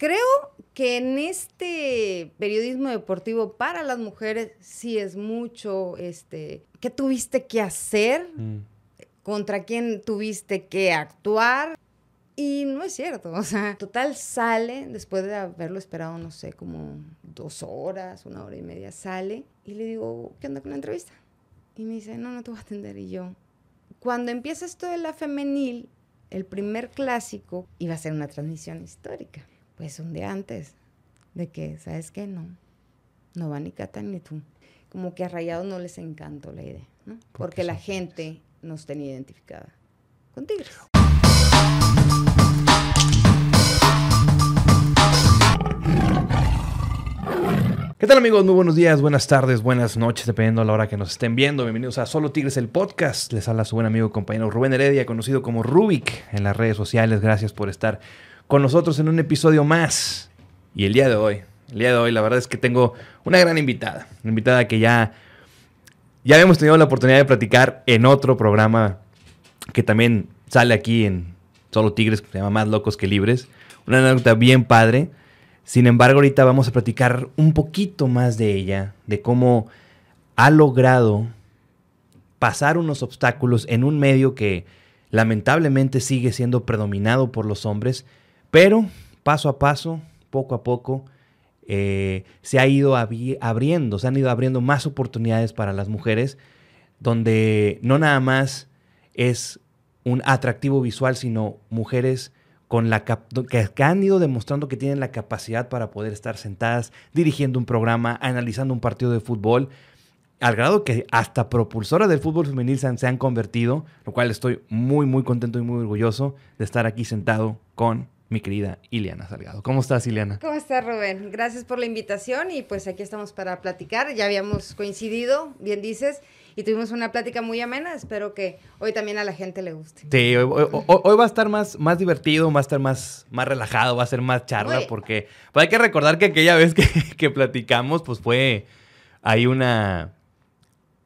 Creo que en este periodismo deportivo para las mujeres sí es mucho, este, ¿qué tuviste que hacer? Mm. ¿Contra quién tuviste que actuar? Y no es cierto, o sea, total sale, después de haberlo esperado, no sé, como dos horas, una hora y media, sale y le digo, ¿qué onda con la entrevista? Y me dice, no, no te voy a atender. Y yo, cuando empieza esto de la femenil, el primer clásico iba a ser una transmisión histórica. Pues un día antes de que, ¿sabes qué? No, no va ni Cata ni tú. Como que a Rayados no les encantó la idea, ¿no? Porque la gente nos tenía identificada con Tigres. ¿Qué tal amigos? Muy buenos días, buenas tardes, buenas noches, dependiendo de la hora que nos estén viendo. Bienvenidos a Solo Tigres, el podcast. Les habla su buen amigo y compañero Rubén Heredia, conocido como Rubik en las redes sociales. Gracias por estar con nosotros en un episodio más. Y el día de hoy, el día de hoy, la verdad es que tengo una gran invitada. Una invitada que ya, ya habíamos tenido la oportunidad de platicar en otro programa que también sale aquí en Solo Tigres, que se llama Más Locos que Libres. Una anécdota bien padre. Sin embargo, ahorita vamos a platicar un poquito más de ella, de cómo ha logrado pasar unos obstáculos en un medio que lamentablemente sigue siendo predominado por los hombres, pero paso a paso, poco a poco, eh, se ha ido abri- abriendo, se han ido abriendo más oportunidades para las mujeres, donde no nada más es un atractivo visual, sino mujeres con la que, han ido demostrando que tienen la capacidad para poder estar sentadas dirigiendo un programa, analizando un partido de fútbol, al grado que hasta propulsoras del fútbol femenil se han convertido, lo cual estoy muy, muy contento y muy orgulloso de estar aquí sentado con mi querida Ileana Salgado. ¿Cómo estás, Ileana? ¿Cómo estás, Rubén? Gracias por la invitación y pues aquí estamos para platicar. Ya habíamos coincidido, bien dices, y tuvimos una plática muy amena. Espero que hoy también a la gente le guste. Sí, hoy, hoy- hoy- hoy va a estar más, más divertido, va a estar más, más relajado, va a ser más charla, porque pues, hay que recordar que aquella vez que, que platicamos, pues fue ahí una,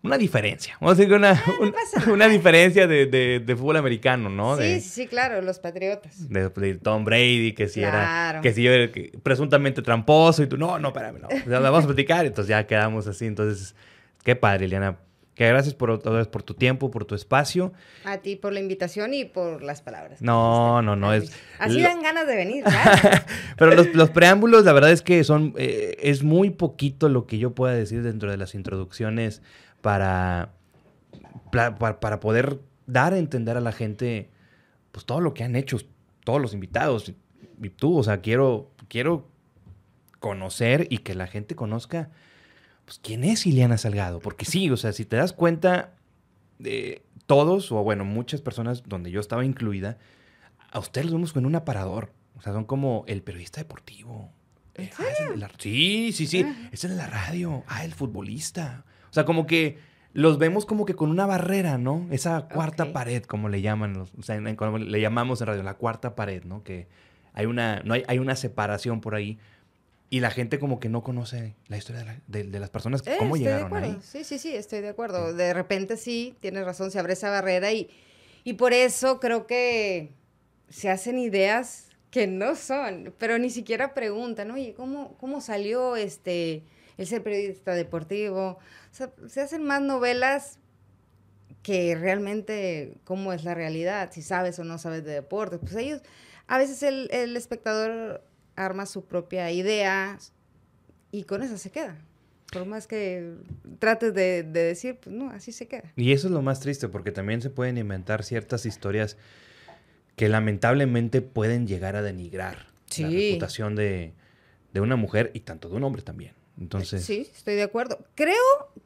una diferencia. Vamos a decir que una, un- pasa nada. una diferencia de, de- de fútbol americano, ¿no? sí, De, sí, claro, los patriotas. de, Tom Brady, que si era, Claro. que si era que- presuntamente tramposo, y tú, no, no, espérame, no. O sea, vamos a platicar, entonces ya quedamos así. Entonces, qué padre, Eliana. Que gracias por, otra vez por tu tiempo, por tu espacio. A ti por la invitación y por las palabras. No, no, no, es- Así lo- dan ganas de venir. Pero los, los preámbulos, la verdad es que son. eh, es muy poquito lo que yo pueda decir dentro de las introducciones para, para, para poder dar a entender a la gente pues todo lo que han hecho todos los invitados y tú. O sea, quiero, quiero conocer y que la gente conozca pues quién es Ileana Salgado. Porque sí, o sea, si te das cuenta, de todos, o bueno, muchas personas donde yo estaba incluida, a ustedes los vemos con un aparador. O sea, son como el periodista deportivo. ¿En Eh, ah, es el de la- sí, sí, sí. Ah. Es el de la radio. Ah, el futbolista. O sea, como que los vemos como que con una barrera, ¿no? Esa cuarta pared, como le llaman, los- o sea, en- en- como le llamamos en radio, la cuarta pared, ¿no? Que hay una, no hay, hay una separación por ahí. Y la gente como que no conoce la historia de, la- de- de las personas, Eh, cómo de llegaron acuerdo. ahí. Sí, sí, sí, estoy de acuerdo. De repente sí, tienes razón, se abre esa barrera y, y por eso creo que se hacen ideas que no son, pero ni siquiera preguntan, oye, ¿cómo, cómo salió este el ser periodista deportivo? O sea, se hacen más novelas que realmente cómo es la realidad, si sabes o no sabes de deporte. Pues ellos, a veces el, el espectador arma su propia idea y con eso se queda. Por más que trates de, de decir, pues no, así se queda. Y eso es lo más triste, porque también se pueden inventar ciertas historias que lamentablemente pueden llegar a denigrar la reputación de, de una mujer y tanto de un hombre también. Entonces, Sí, estoy de acuerdo. Creo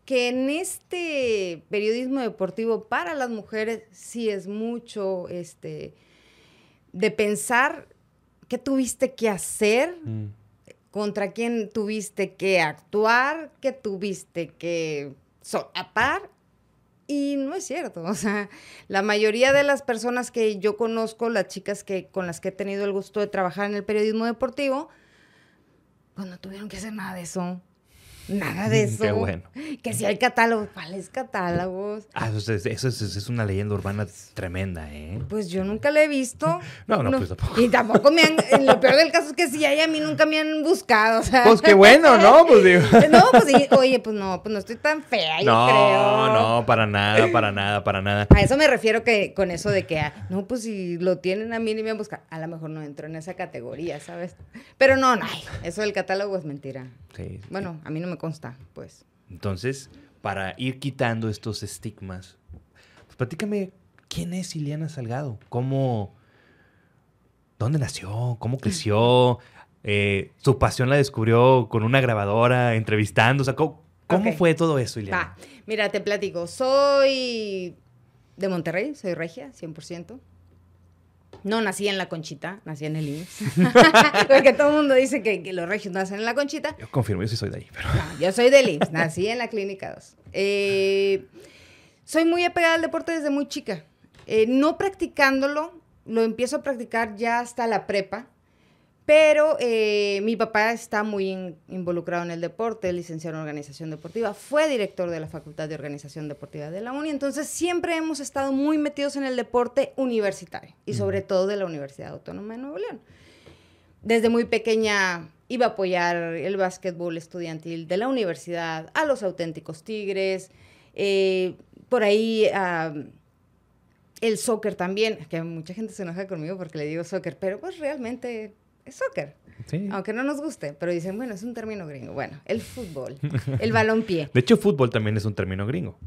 que en este periodismo deportivo para las mujeres sí es mucho este de pensar qué tuviste que hacer, mm, contra quién tuviste que actuar, qué tuviste que solapar. Y no es cierto, o sea, la mayoría de las personas que yo conozco, las chicas que, con las que he tenido el gusto de trabajar en el periodismo deportivo, pues no tuvieron que hacer nada de eso. Nada de eso. Qué bueno. Que si hay catálogos, ¿cuáles catálogos? Ah, eso, es, eso es, es una leyenda urbana tremenda, ¿eh? Pues yo nunca la he visto. No, no, pues tampoco. Y tampoco me han. Lo peor del caso es que si hay, a mí nunca me han buscado. O sea. Pues qué bueno, ¿no? Pues digo. No, pues oye, pues no, pues no estoy tan fea, yo No, creo. no, para nada, para nada, para nada. A eso me refiero que con eso de que, ah, no, pues si lo tienen a mí ni me han buscado, a lo mejor no entro en esa categoría, ¿sabes? Pero no, no, eso del catálogo es mentira. Sí. Bueno, a mí no me consta, pues. Entonces, para ir quitando estos estigmas, pues platícame, ¿quién es Ileana Salgado? ¿Cómo, dónde nació? ¿Cómo creció? Eh, ¿Su pasión la descubrió con una grabadora, entrevistando? O sea, ¿cómo, cómo fue todo eso, Ileana? Va, mira, te platico. Soy de Monterrey, soy regia, 100%. No nací en la Conchita, nací en el IMSS. Porque todo el mundo dice que, que los regios nacen en la Conchita. Yo confirmo, yo sí soy de ahí, pero... No, yo soy del IMSS, nací en la Clínica 2. Eh, soy muy apegada al deporte desde muy chica. Eh, no practicándolo, lo empiezo a practicar ya hasta la prepa, pero eh, mi papá está muy in- involucrado en el deporte, licenciado en organización deportiva, fue director de la Facultad de Organización Deportiva de la UNI, entonces siempre hemos estado muy metidos en el deporte universitario y sobre todo de la Universidad Autónoma de Nuevo León. Desde muy pequeña iba a apoyar el básquetbol estudiantil de la universidad, a los auténticos tigres, eh, por ahí ah, el soccer también, que mucha gente se enoja conmigo porque le digo soccer, pero pues realmente es soccer, Sí. aunque no nos guste, pero dicen, bueno, es un término gringo. Bueno, el fútbol, el balompié. De hecho, fútbol también es un término gringo.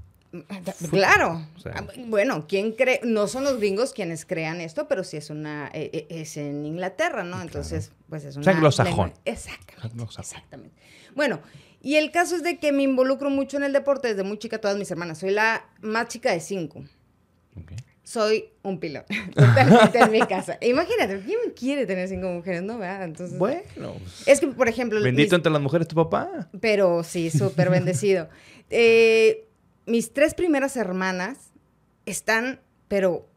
Claro. O sea. Ah, Bueno, ¿quién cree? No son los gringos quienes crean esto, pero sí es una eh, eh, es en Inglaterra, ¿no? Entonces, pues es una anglosajón. lengua- Exactamente. Anglosajón. Exactamente. Bueno, y el caso es de que me involucro mucho en el deporte desde muy chica, todas mis hermanas. Soy la más chica de cinco. Soy un pilón, totalmente en mi casa. Imagínate, ¿quién quiere tener cinco mujeres, no? ¿Verdad? Entonces, Bueno, pues, es que, por ejemplo, bendito mis- entre las mujeres tu papá. pero sí, súper bendecido. Eh, mis tres primeras hermanas están, pero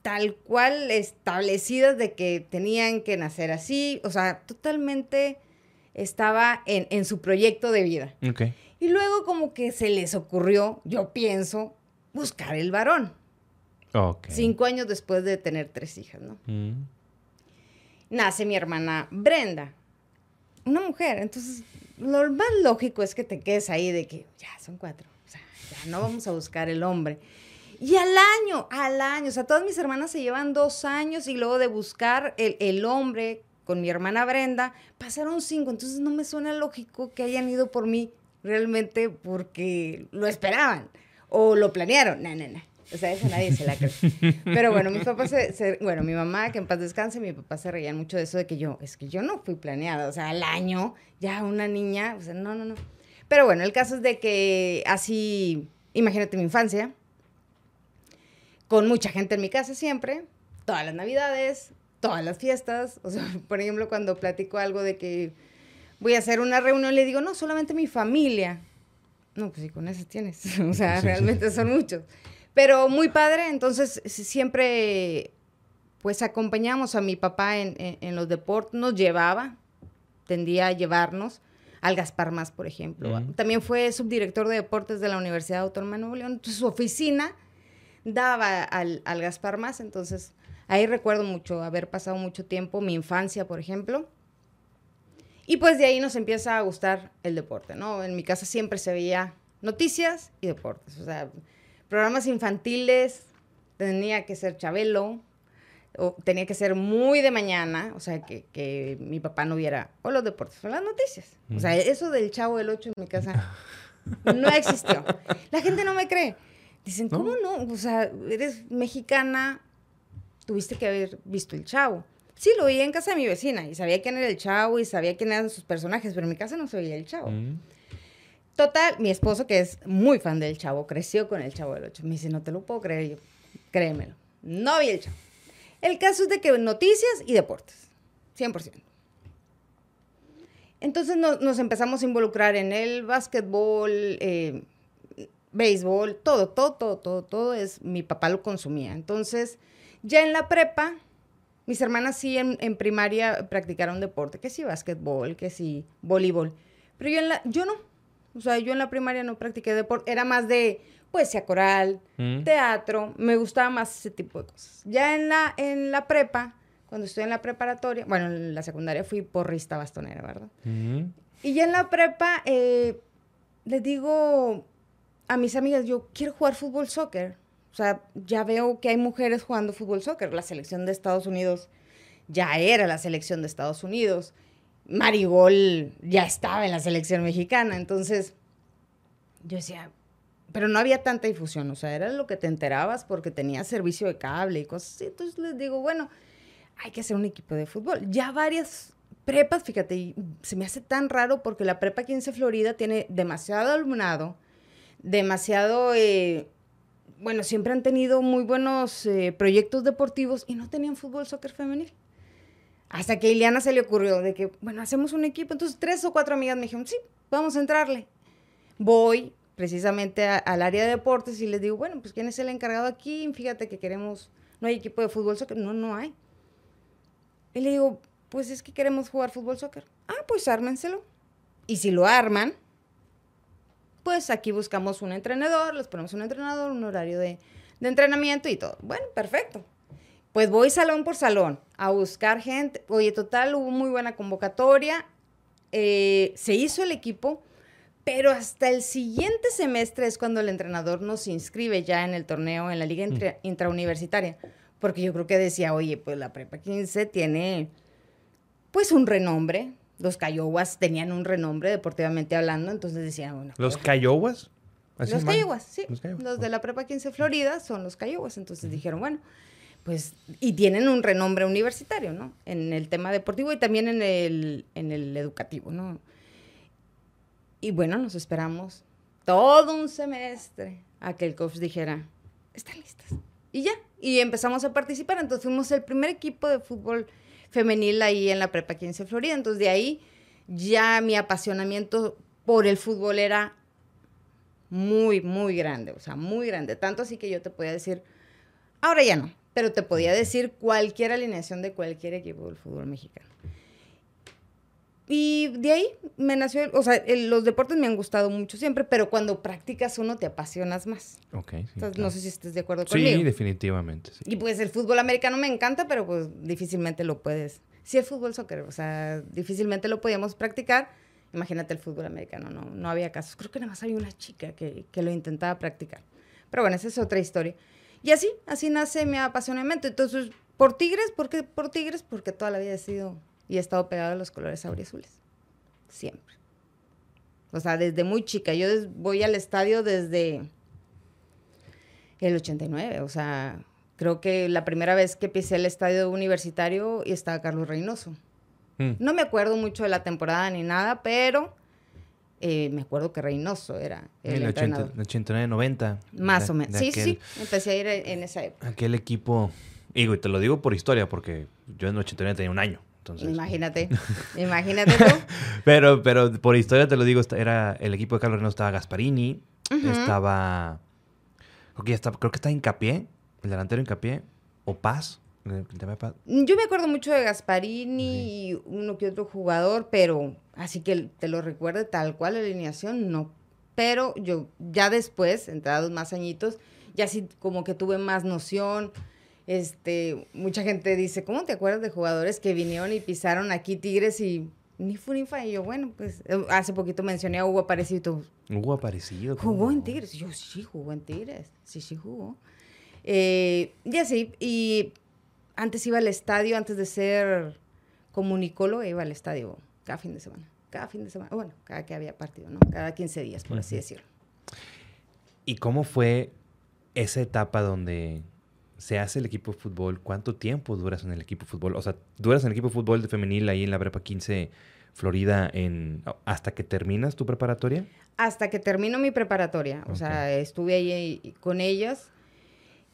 tal cual establecidas de que tenían que nacer así, o sea, totalmente estaba en, en su proyecto de vida. Ok. Y luego como que se les ocurrió, yo pienso, buscar el varón, Ok. cinco años después de tener tres hijas, ¿no? Mm. nace mi hermana Brenda, una mujer. Entonces, lo más lógico es que te quedes ahí de que ya son cuatro. O sea, ya no vamos a buscar el hombre. Y al año, al año, o sea, todas mis hermanas se llevan dos años y luego de buscar el, el hombre con mi hermana Brenda, pasaron cinco. Entonces no me suena lógico que hayan ido por mí realmente porque lo esperaban o lo planearon. No, no, no. O sea, eso nadie se la cree. Pero bueno, mis papás, se, se- bueno, mi mamá, que en paz descanse, mi papá se reían mucho de eso de que yo, es que yo no fui planeada. O sea, al año, ya una niña, o sea, no, no, no. Pero bueno, el caso es de que así, imagínate mi infancia, con mucha gente en mi casa siempre, todas las navidades, todas las fiestas. O sea, por ejemplo, cuando platico algo de que voy a hacer una reunión, le digo, no, solamente mi familia. No, pues sí, con eso tienes. O sea, sí, realmente sí. son muchos. Pero muy padre, entonces siempre, pues acompañamos a mi papá en, en- en los deportes, nos llevaba, tendía a llevarnos al Gaspar Más, por ejemplo. También fue subdirector de deportes de la Universidad Autónoma de Nuevo León. Entonces, su oficina daba al, al Gaspar Más, entonces ahí recuerdo mucho haber pasado mucho tiempo, mi infancia, por ejemplo. Y pues de ahí nos empieza a gustar el deporte, ¿no? En mi casa siempre se veía noticias y deportes, o sea, programas infantiles, tenía que ser Chabelo, o tenía que ser muy de mañana, o sea, que, que mi papá no viera, o los deportes, o las noticias. O sea, eso del chavo del 8 en mi casa no existió. La gente no me cree. Dicen, ¿No? ¿cómo no? O sea, eres mexicana, tuviste que haber visto el chavo. Sí, lo veía en casa de mi vecina y sabía quién era el chavo y sabía quién eran sus personajes, pero en mi casa no se veía el chavo. Mm. Total, mi esposo, que es muy fan del chavo, creció con el chavo del 8. Me dice, no te lo puedo creer. Yo, créemelo. No vi el chavo. El caso es de que noticias y deportes. 100%. Entonces no- nos empezamos a involucrar en el básquetbol, eh, béisbol, todo, todo, todo, todo, todo es, mi papá lo consumía. Entonces, ya en la prepa, mis hermanas sí en, en primaria practicaron deporte, que sí básquetbol, que sí voleibol. Pero yo, en la, yo no. O sea, yo en la primaria no practiqué deporte, era más de poesía coral, Mm. teatro, me gustaba más ese tipo de cosas. Ya en la, en la prepa, cuando estoy en la preparatoria, bueno, en la secundaria fui porrista bastonera, ¿verdad? Ujú. Y ya en la prepa, eh, les digo a mis amigas, yo quiero jugar fútbol soccer. O sea, ya veo que hay mujeres jugando fútbol soccer. La selección de Estados Unidos ya era la selección de Estados Unidos. Marigol ya estaba en la selección mexicana. Entonces, yo decía, pero no había tanta difusión. O sea, era lo que te enterabas porque tenía servicio de cable y cosas así. Entonces les digo, bueno, hay que hacer un equipo de fútbol. Ya varias prepas, fíjate, se me hace tan raro porque la prepa 15 Florida tiene demasiado alumnado, demasiado, eh, bueno, siempre han tenido muy buenos eh, proyectos deportivos y no tenían fútbol, soccer femenil. Hasta que Ileana se le ocurrió de que, bueno, hacemos un equipo. Entonces, tres o cuatro amigas me dijeron, sí, vamos a entrarle. Voy precisamente al área de deportes y les digo, bueno, pues ¿quién es el encargado aquí? Fíjate que queremos, no hay equipo de fútbol, soccer. No, no hay. Y le digo, pues es que queremos jugar fútbol soccer. Ah, pues ármenselo. Y si lo arman, pues aquí buscamos un entrenador, les ponemos un entrenador, un horario de, de entrenamiento y todo. Bueno, perfecto. Pues voy salón por salón a buscar gente. Oye, total, hubo muy buena convocatoria. eh, se hizo el equipo, pero hasta el siguiente semestre es cuando el entrenador nos inscribe ya en el torneo, en la liga intra- intrauniversitaria. Porque yo creo que decía, oye, pues la prepa 15 tiene pues un renombre. Los Cayowas tenían un renombre deportivamente hablando, entonces decían, bueno. ¿Los pues, Cayowas? ¿Así los? Cayowas, sí. Los de la prepa 15 Florida son los Cayowas. Entonces dijeron, bueno, pues, y tienen un renombre universitario, ¿no? En el tema deportivo y también en el, en el educativo, ¿no? Y bueno, nos esperamos todo un semestre a que el coach dijera, están listas. Y ya, y empezamos a participar. Entonces fuimos el primer equipo de fútbol femenil ahí en la Prepa 15 Florida. Entonces de ahí ya mi apasionamiento por el fútbol era muy, muy grande, o sea, muy grande. Tanto así que yo te podía decir, ahora ya no, pero te podía decir cualquier alineación de cualquier equipo del fútbol mexicano. Y de ahí me nació, o sea, el- los deportes me han gustado mucho siempre, pero cuando practicas uno te apasionas más. Ok, sí, Entonces, claro. no sé si estés de acuerdo Sí, conmigo. definitivamente. sí. Y pues el fútbol americano me encanta, pero pues difícilmente lo puedes. Sí, el fútbol soccer, o sea, difícilmente lo podíamos practicar. Imagínate el fútbol americano, no, no había casos. Creo que nada más había una chica que, que lo intentaba practicar. Pero bueno, esa es otra historia. Y así, así nace mi apasionamiento. Entonces, ¿por Tigres? ¿Por qué por Tigres? Porque toda la vida he sido y he estado pegado a los colores auriazules. Siempre. O sea, desde muy chica. Yo voy al estadio desde el 89. O sea, creo que la primera vez que pisé el estadio universitario y estaba Carlos Reynoso. Mm. No me acuerdo mucho de la temporada ni nada, pero eh, me acuerdo que Reynoso era el, El 80, entrenador. 89, 90. Más de- o menos. Sí, aquel- sí, empecé a ir en esa época. Aquel equipo. Y te lo digo por historia, porque yo en el 89 tenía un año. Entonces, Imagínate, imagínate tú. pero, pero por historia te lo digo, era el equipo de Carlos Reynoso estaba Gasparini, estaba. Creo que ya estaba, creo que está Incapié, el delantero Incapié, o Paz. Yo me acuerdo mucho de Gasparini y uno que otro jugador, pero así que te lo recuerde tal cual la alineación, no. Pero yo ya después, entrados más añitos, ya sí como que tuve más noción. Este, mucha gente dice, ¿cómo te acuerdas de jugadores que vinieron y pisaron aquí Tigres y ni fu ni fa? Y yo, bueno, pues eh, hace poquito mencioné a Hugo Aparecido. Hubo aparecido. Jugó en Tigres. Yo sí, jugó en Tigres. Sí, sí, jugó. Eh, y así, y antes iba al estadio, antes de ser comunicólogo, iba al estadio cada fin de semana. Cada fin de semana. Bueno, cada que había partido, ¿no? Cada 15 días, por así decirlo. ¿Y cómo fue esa etapa donde se hace el equipo de fútbol? ¿Cuánto tiempo duras en el equipo de fútbol? O sea, duras en el equipo de fútbol de femenil ahí en la Prepa 15 Florida en, hasta que terminas tu preparatoria. Hasta que termino mi preparatoria. O sea, estuve ahí con ellas.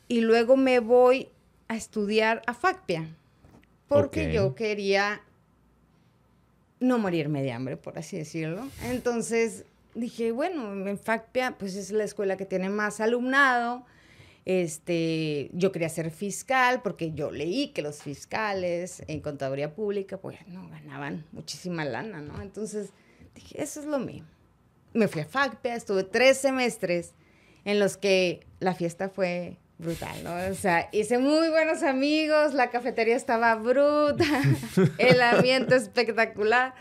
Y luego me voy a estudiar a FACPIA. Porque Ok. yo quería no morirme de hambre, por así decirlo. Entonces dije, bueno, en FACPIA, pues es la escuela que tiene más alumnado. Este, yo quería ser fiscal porque yo leí que los fiscales en contaduría pública, pues no ganaban muchísima lana, ¿no? Entonces dije, eso es lo mío. me fui a FACPEA, estuve tres semestres en los que la fiesta fue brutal, ¿no? O sea, hice muy buenos amigos, la cafetería estaba bruta, el ambiente espectacular,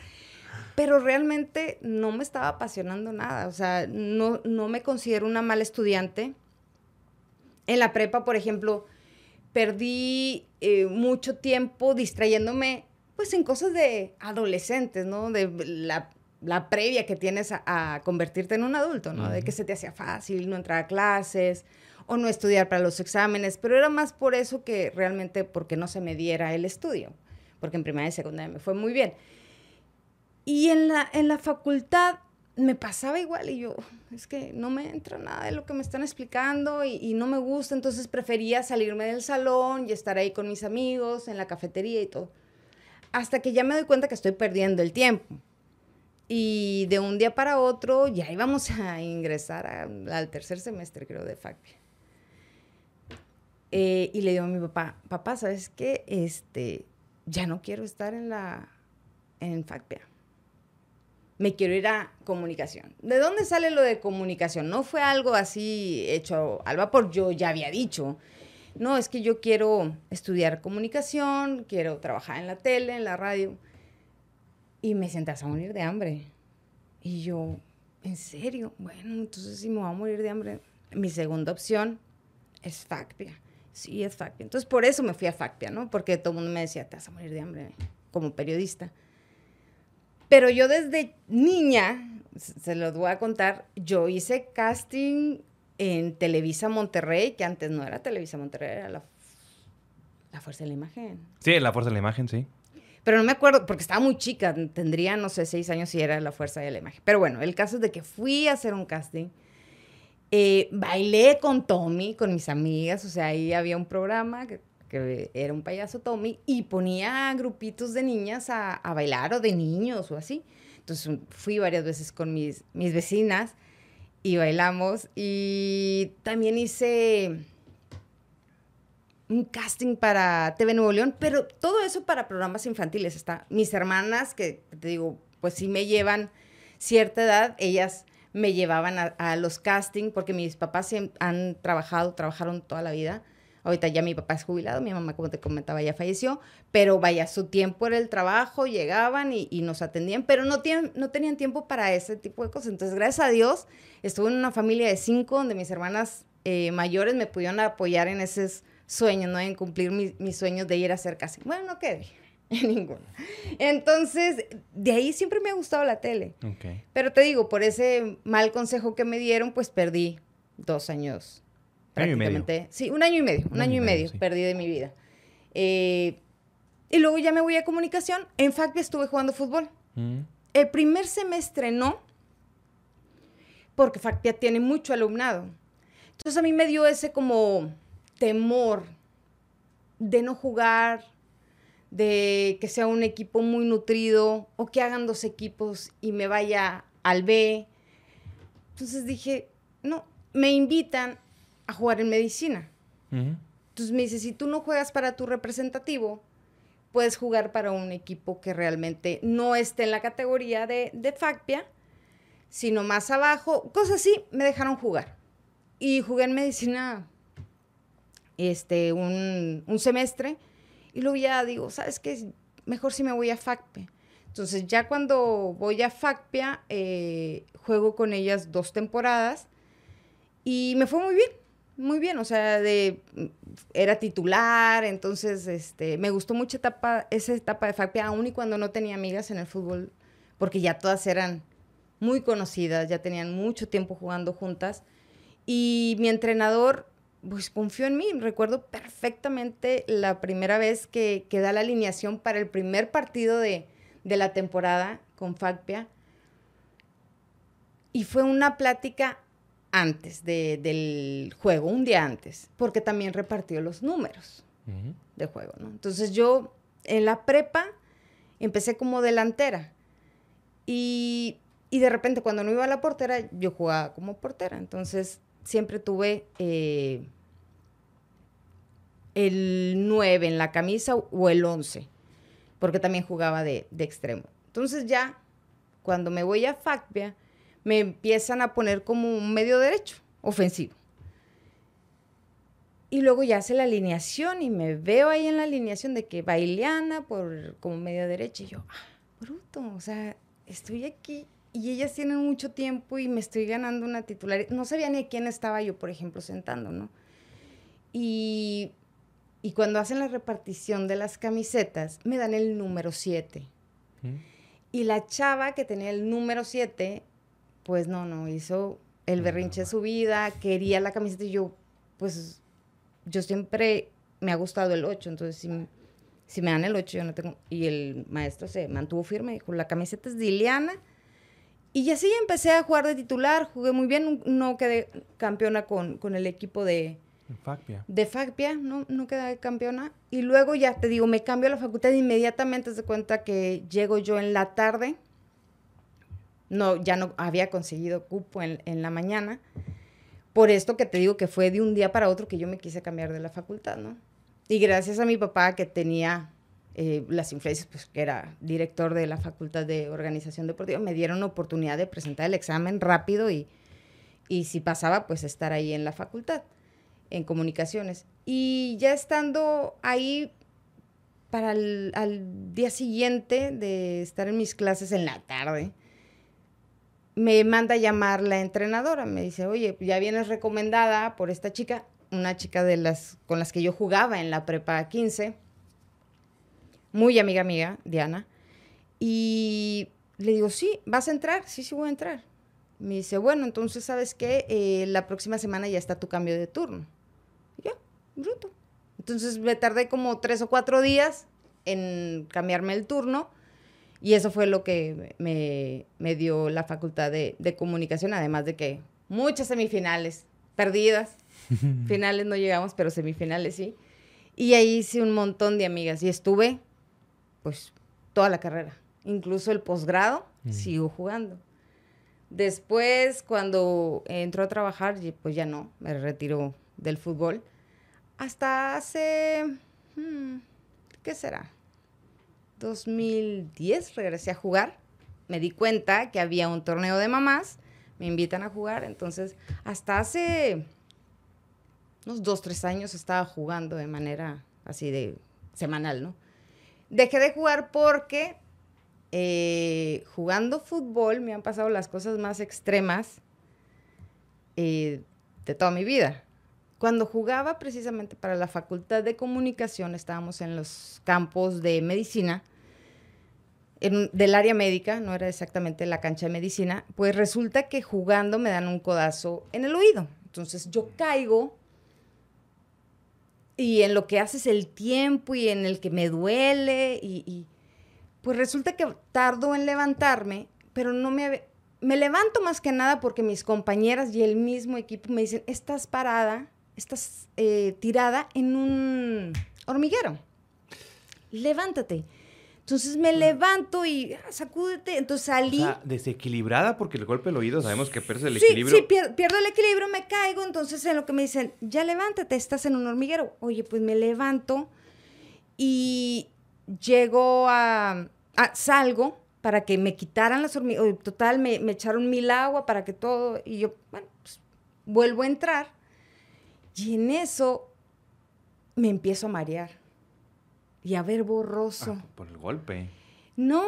pero realmente no me estaba apasionando nada, o sea, no, no me considero una mala estudiante. En la prepa, por ejemplo, perdí eh, mucho tiempo distrayéndome pues en cosas de adolescentes, ¿no? De la, previa que tienes a, convertirte en un adulto, ¿no? De que se te hacía fácil no entrar a clases o no estudiar para los exámenes, pero era más por eso que realmente porque no se me diera el estudio, porque en primaria y secundaria me fue muy bien. Y en la, en la facultad me pasaba igual y yo, es que no me entra nada de lo que me están explicando y, y, no me gusta, entonces prefería salirme del salón y estar ahí con mis amigos en la cafetería y todo hasta que ya me doy cuenta que estoy perdiendo el tiempo. Y de un día para otro ya íbamos a ingresar al tercer semestre, creo, de FACPIA. Eh, y le digo a mi papá, papá, ¿sabes qué? Este, ya no quiero estar en la, en FACPIA. Me quiero ir a comunicación. ¿De dónde sale lo de comunicación? No fue algo así hecho al vapor, yo ya había dicho no, es que yo quiero estudiar comunicación, quiero trabajar en la tele, en la radio. Y me sentas a morir de hambre. Y yo, ¿en serio? Bueno, entonces si me voy a morir de hambre, mi segunda opción es FACPIA. Sí, es FACPIA. Entonces por eso me fui a FACPIA, ¿no? Porque todo el mundo me decía, te vas a morir de hambre como periodista. Pero yo desde niña, se lo voy a contar, yo hice casting en Televisa Monterrey, que antes no era Televisa Monterrey, era la, la Fuerza de la Imagen. Sí, la Fuerza de la Imagen, sí. Pero no me acuerdo, porque estaba muy chica, tendría, no sé, seis años si era la Fuerza de la Imagen. Pero bueno, el caso es de que fui a hacer un casting. Eh, bailé con Tommy, con mis amigas, o sea, ahí había un programa que, era un payaso Tommy y ponía grupitos de niñas a, a, bailar o de niños o así. Entonces fui varias veces con mis, mis vecinas y bailamos. Y también hice un casting para TV Nuevo León, pero todo eso para programas infantiles. Está mis hermanas, que te digo, pues sí me llevan cierta edad, ellas me llevaban a, los castings porque mis papás han trabajado, trabajaron toda la vida Ahorita ya mi papá es jubilado, mi mamá, como te comentaba, ya falleció, pero vaya, su tiempo era el trabajo, llegaban y, nos atendían, pero no, tienen, no tenían tiempo para ese tipo de cosas. Entonces, gracias a Dios, estuve en una familia de cinco donde mis hermanas eh, mayores me pudieron apoyar en esos sueños, ¿no? En cumplir mis sueños de ir a hacer casi. Bueno, no quedé en ninguno. Entonces, de ahí siempre me ha gustado la tele. Pero te digo, por ese mal consejo que me dieron, pues perdí dos años Año y medio. Sí, un año y medio, un, año, y medio, perdí de mi vida. Eh, y luego ya me voy a comunicación. En fact, estuve jugando fútbol. Mm. El primer semestre no, porque FACPIA tiene mucho alumnado. Entonces a mí me dio ese como temor de no jugar, de que sea un equipo muy nutrido o que hagan dos equipos y me vaya al B. Entonces dije, no, me invitan a jugar en medicina. Entonces me dice, si tú no juegas para tu representativo, puedes jugar para un equipo que realmente no esté en la categoría de, de FACPIA, sino más abajo, cosas así, me dejaron jugar. Y jugué en medicina este, un, semestre y luego ya digo, ¿sabes qué? Mejor si me voy a FACPIA. Entonces ya cuando voy a FACPIA, eh, juego con ellas dos temporadas y me fue muy bien muy bien, o sea, de, era titular, entonces este, me gustó mucho etapa, esa etapa de FACPIA, aún y cuando no tenía amigas en el fútbol, porque ya todas eran muy conocidas, ya tenían mucho tiempo jugando juntas, y mi entrenador, pues confió en mí, recuerdo perfectamente la primera vez que, que da la alineación para el primer partido de, de la temporada con FACPIA, y fue una plática antes del juego, un día antes, porque también repartió los números de juego, ¿no? Entonces yo en la prepa empecé como delantera y, de repente cuando no iba a la portera, yo jugaba como portera. Entonces siempre tuve eh, el 9 en la camisa o el 11, porque también jugaba de, de extremo. Entonces ya, cuando me voy a FACPIA, me empiezan a poner como un medio derecho, ofensivo. Y luego ya hace la alineación y me veo ahí en la alineación de que Bailiana por como media derecha. Y yo, ah, bruto, o sea, estoy aquí y ellas tienen mucho tiempo y me estoy ganando una titular. No sabía ni a quién estaba yo, por ejemplo, sentando, ¿no? Y, y cuando hacen la repartición de las camisetas, me dan el número 7. Y la chava que tenía el número 7, pues no, no, hizo el berrinche de su vida, quería la camiseta y yo, pues yo siempre me ha gustado el 8, entonces si, si me dan el 8 yo no tengo... Y el maestro se mantuvo firme, dijo, la camiseta es de Iliana. Y así empecé a jugar de titular, jugué muy bien, no quedé campeona con, con el equipo de... Facpia. De Facpia, no, no quedé campeona. Y luego ya te digo, me cambio a la facultad inmediatamente, se cuenta que llego yo en la tarde. No, ya no había conseguido cupo en, en la mañana. Por esto que te digo que fue de un día para otro que yo me quise cambiar de la facultad, ¿no? Y gracias a mi papá que tenía eh, las influencias, pues que era director de la Facultad de Organización Deportiva, me dieron oportunidad de presentar el examen rápido y, y si pasaba, pues estar ahí en la facultad, en comunicaciones. Y ya estando ahí para al día siguiente de estar en mis clases en la tarde, me manda a llamar la entrenadora. Me dice, oye, ya vienes recomendada por esta chica, una chica de las con las que yo jugaba en la prepa 15, muy amiga amiga, Diana. Y le digo, sí, ¿vas a entrar? Sí, sí voy a entrar. Me dice, bueno, entonces, ¿sabes qué? Eh, la próxima semana ya está tu cambio de turno. ya, bruto. Entonces me tardé como tres o cuatro días en cambiarme el turno y eso fue lo que me, dio la facultad de, comunicación, además de que muchas semifinales perdidas. Finales no llegamos, pero semifinales sí. Y ahí hice un montón de amigas y estuve, pues, toda la carrera. Incluso el posgrado, sigo jugando. Después, cuando entró a trabajar, pues ya no, me retiró del fútbol. Hasta hace, hmm, ¿qué será? 2010 regresé a jugar. Me di cuenta que había un torneo de mamás. Me invitan a jugar. Entonces, hasta hace unos dos, tres años estaba jugando de manera así de semanal, ¿no? Dejé de jugar porque eh, jugando fútbol me han pasado las cosas más extremas eh, de toda mi vida. Cuando jugaba precisamente para la Facultad de Comunicación, estábamos en los campos de medicina, del área médica, no era exactamente la cancha de medicina, pues resulta que jugando me dan un codazo en el oído. Entonces yo caigo y en lo que hace es el tiempo y en el que me duele y, pues resulta que tardo en levantarme, pero no me... Me levanto más que nada porque mis compañeras y el mismo equipo me dicen, estás parada estás eh, tirada en un hormiguero. Levántate. Entonces me levanto y ah, sacúdete. Entonces salí. O sea, desequilibrada porque el golpe del oído sabemos que pierdes el equilibrio. Sí, pierdo el equilibrio, me caigo. Entonces en lo que me dicen, ya levántate, estás en un hormiguero. Oye, pues me levanto y llego a. salgo para que me quitaran las hormigas. Total, me, me, echaron mil agua para que todo. Y yo, bueno, pues vuelvo a entrar. Y en eso me empiezo a marear y a ver borroso. Ah, por el golpe. No,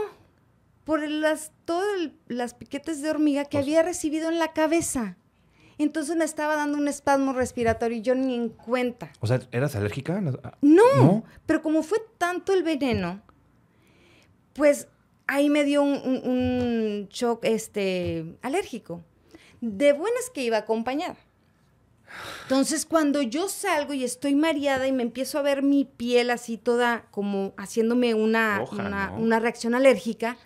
por las, todas las piquetes de hormiga que había recibido en la cabeza. Entonces me estaba dando un espasmo respiratorio y yo ni en cuenta. O sea, ¿eras alérgica? Ah, no, pero como fue tanto el veneno, pues ahí me dio un, un shock este, alérgico. De buenas que iba acompañada. Entonces, cuando yo salgo y estoy mareada y me empiezo a ver mi piel así toda como haciéndome una, una, reacción alérgica,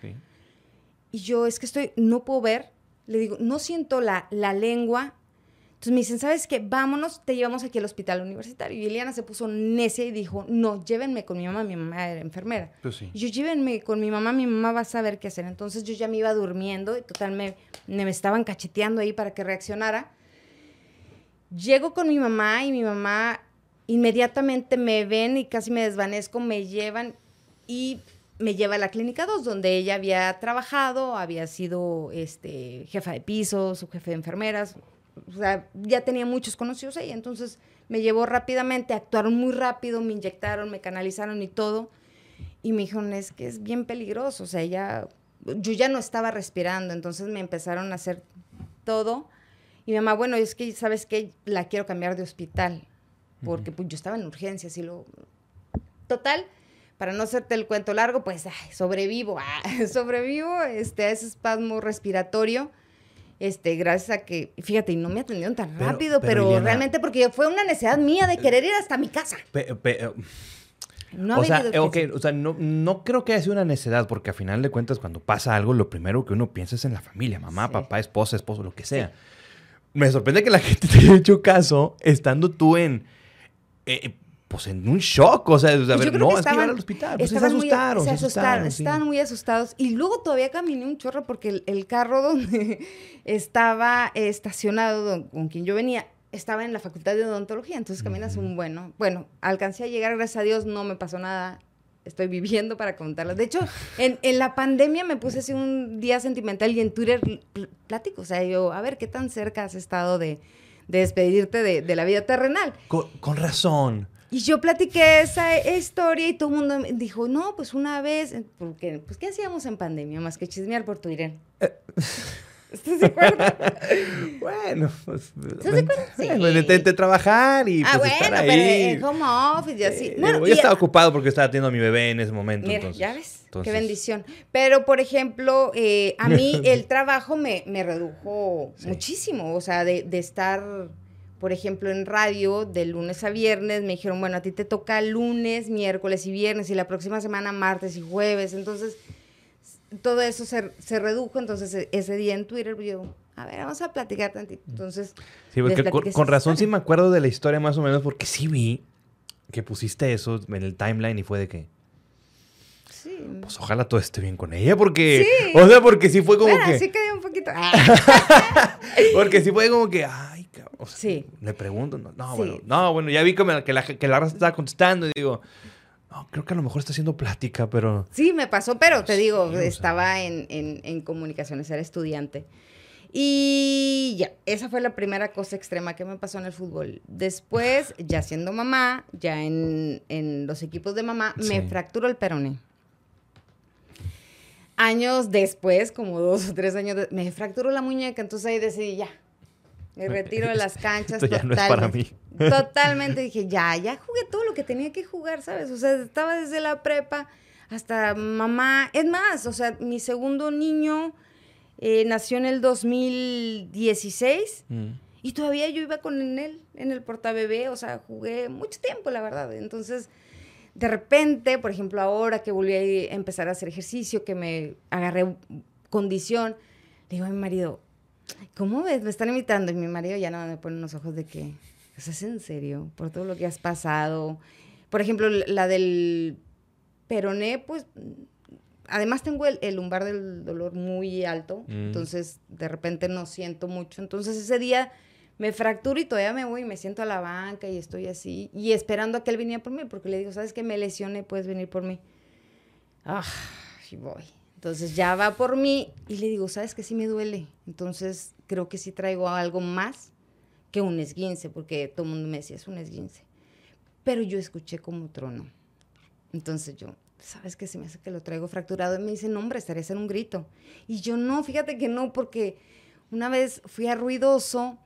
y yo es que estoy, no puedo ver, le digo, no siento la, la lengua. Entonces me dicen, ¿sabes qué? Vámonos, te llevamos aquí al hospital universitario. Y Eliana se puso necia y dijo, no, llévenme con mi mamá, mi mamá era enfermera. Pues y yo, llévenme con mi mamá, mi mamá va a saber qué hacer. Entonces yo ya me iba durmiendo y total me, me estaban cacheteando ahí para que reaccionara. Llego con mi mamá y mi mamá inmediatamente me ven y casi me desvanezco, me llevan y me lleva a la clínica 2, donde ella había trabajado, había sido este, jefa de piso, su jefe de enfermeras, o sea, ya tenía muchos conocidos ahí, entonces me llevó rápidamente, actuaron muy rápido, me inyectaron, me canalizaron y todo, y me dijeron, es que es bien peligroso, o sea, ya, yo ya no estaba respirando, entonces me empezaron a hacer todo, y mi mamá, bueno, es que, ¿sabes qué? La quiero cambiar de hospital, porque pues, yo estaba en urgencias y lo... Total, para no hacerte el cuento largo, pues sobrevivo, ah, sobrevivo este, a ese espasmo respiratorio. Este, gracias a que, fíjate, y no me atendieron tan rápido, pero, realmente porque fue una necesidad mía de querer ir hasta mi casa. no o, sea, okay, o sea, no, no creo que haya sido una necesidad, porque a final de cuentas, cuando pasa algo, lo primero que uno piensa es en la familia, mamá, papá, esposa, esposo, lo que sea. Me sorprende que la gente te haya hecho caso estando tú en, eh, pues en un shock, o sea, a ver, no, es que iban al hospital, pues se asustaron, se, asustaron, estaban muy asustados. Y luego todavía caminé un chorro porque el, carro donde estaba estacionado, con quien yo venía, estaba en la facultad de odontología, entonces caminas un bueno. Bueno, alcancé a llegar, gracias a Dios, no me pasó nada. Estoy viviendo para contarlo. De hecho, en, en la pandemia me puse así un día sentimental y en Twitter plático. O sea, yo, a ver, ¿qué tan cerca has estado de, de despedirte de, de, la vida terrenal? con razón. Y yo platiqué esa historia y todo el mundo me dijo, no, pues una vez, porque, pues, ¿qué hacíamos en pandemia más que chismear por Twitter? Eh. ¿Estás de acuerdo? bueno, pues. ¿Estás de acuerdo? Sí. Bueno, intenté trabajar y. Ah, pues, bueno, pero en home office y así. Eh, bueno, yo estaba ocupado porque estaba teniendo a mi bebé en ese momento. Mira, ya ves. Qué bendición. Pero, por ejemplo, eh, a mí el trabajo me, me redujo muchísimo. O sea, de, de estar por ejemplo, en radio, de lunes a viernes, me dijeron, bueno, a ti te toca lunes, miércoles y viernes, y la próxima semana martes y jueves. Entonces, todo eso se, se redujo. Entonces, e, ese día en Twitter, yo, a ver, vamos a platicar tantito. Entonces, sí, porque con, razón sí me acuerdo de la historia más o menos, porque sí vi que pusiste eso en el timeline y fue de que. Sí. Pues ojalá todo esté bien con ella, porque. Sí. O sea, porque sí fue como que. Sí quedé un poquito. porque sí fue como que. Ay, sí. Le pregunto, no, no bueno, no, bueno, ya vi que, la, que la raza estaba contestando y digo, no, creo que a lo mejor está haciendo plática, pero... Sí, me pasó, pero te digo, estaba en, en, en, comunicaciones, era estudiante. Y ya, esa fue la primera cosa extrema que me pasó en el fútbol. Después, ya siendo mamá, ya en, en los equipos de mamá, me fracturó el peroné. Años después, como dos o tres años, me fracturó la muñeca, entonces ahí decidí, ya, me retiro de las canchas. Esto ya no es para mí. Totalmente dije, ya, ya jugué todo lo que tenía que jugar, ¿sabes? O sea, estaba desde la prepa hasta mamá. Es más, o sea, mi segundo niño eh, nació en el 2016 mm. y todavía yo iba con él en el portabebé, o sea, jugué mucho tiempo, la verdad. Entonces, de repente, por ejemplo, ahora que volví a empezar a hacer ejercicio, que me agarré condición, digo a mi marido, ¿cómo ves? Me están imitando. Y mi marido ya no me pone unos ojos de que, ¿es en serio? Por todo lo que has pasado. Por ejemplo, la del peroné, pues, además tengo el, lumbar del dolor muy alto. Mm. Entonces, de repente no siento mucho. Entonces, ese día me fracturo y todavía me voy y me siento a la banca y estoy así. Y esperando a que él viniera por mí, porque le digo, ¿sabes qué? Me lesioné, puedes venir por mí. Ah, y voy. Entonces ya va por mí y le digo, ¿sabes que sí me duele? Entonces creo que sí traigo algo más que un esguince, porque todo el mundo me decía, es un esguince. Pero yo escuché como trono. Entonces yo, ¿sabes qué? Se me hace que lo traigo fracturado. Y me dice, no, hombre, estarías en un grito. Y yo, no, fíjate que no, porque una vez fui a ruidoso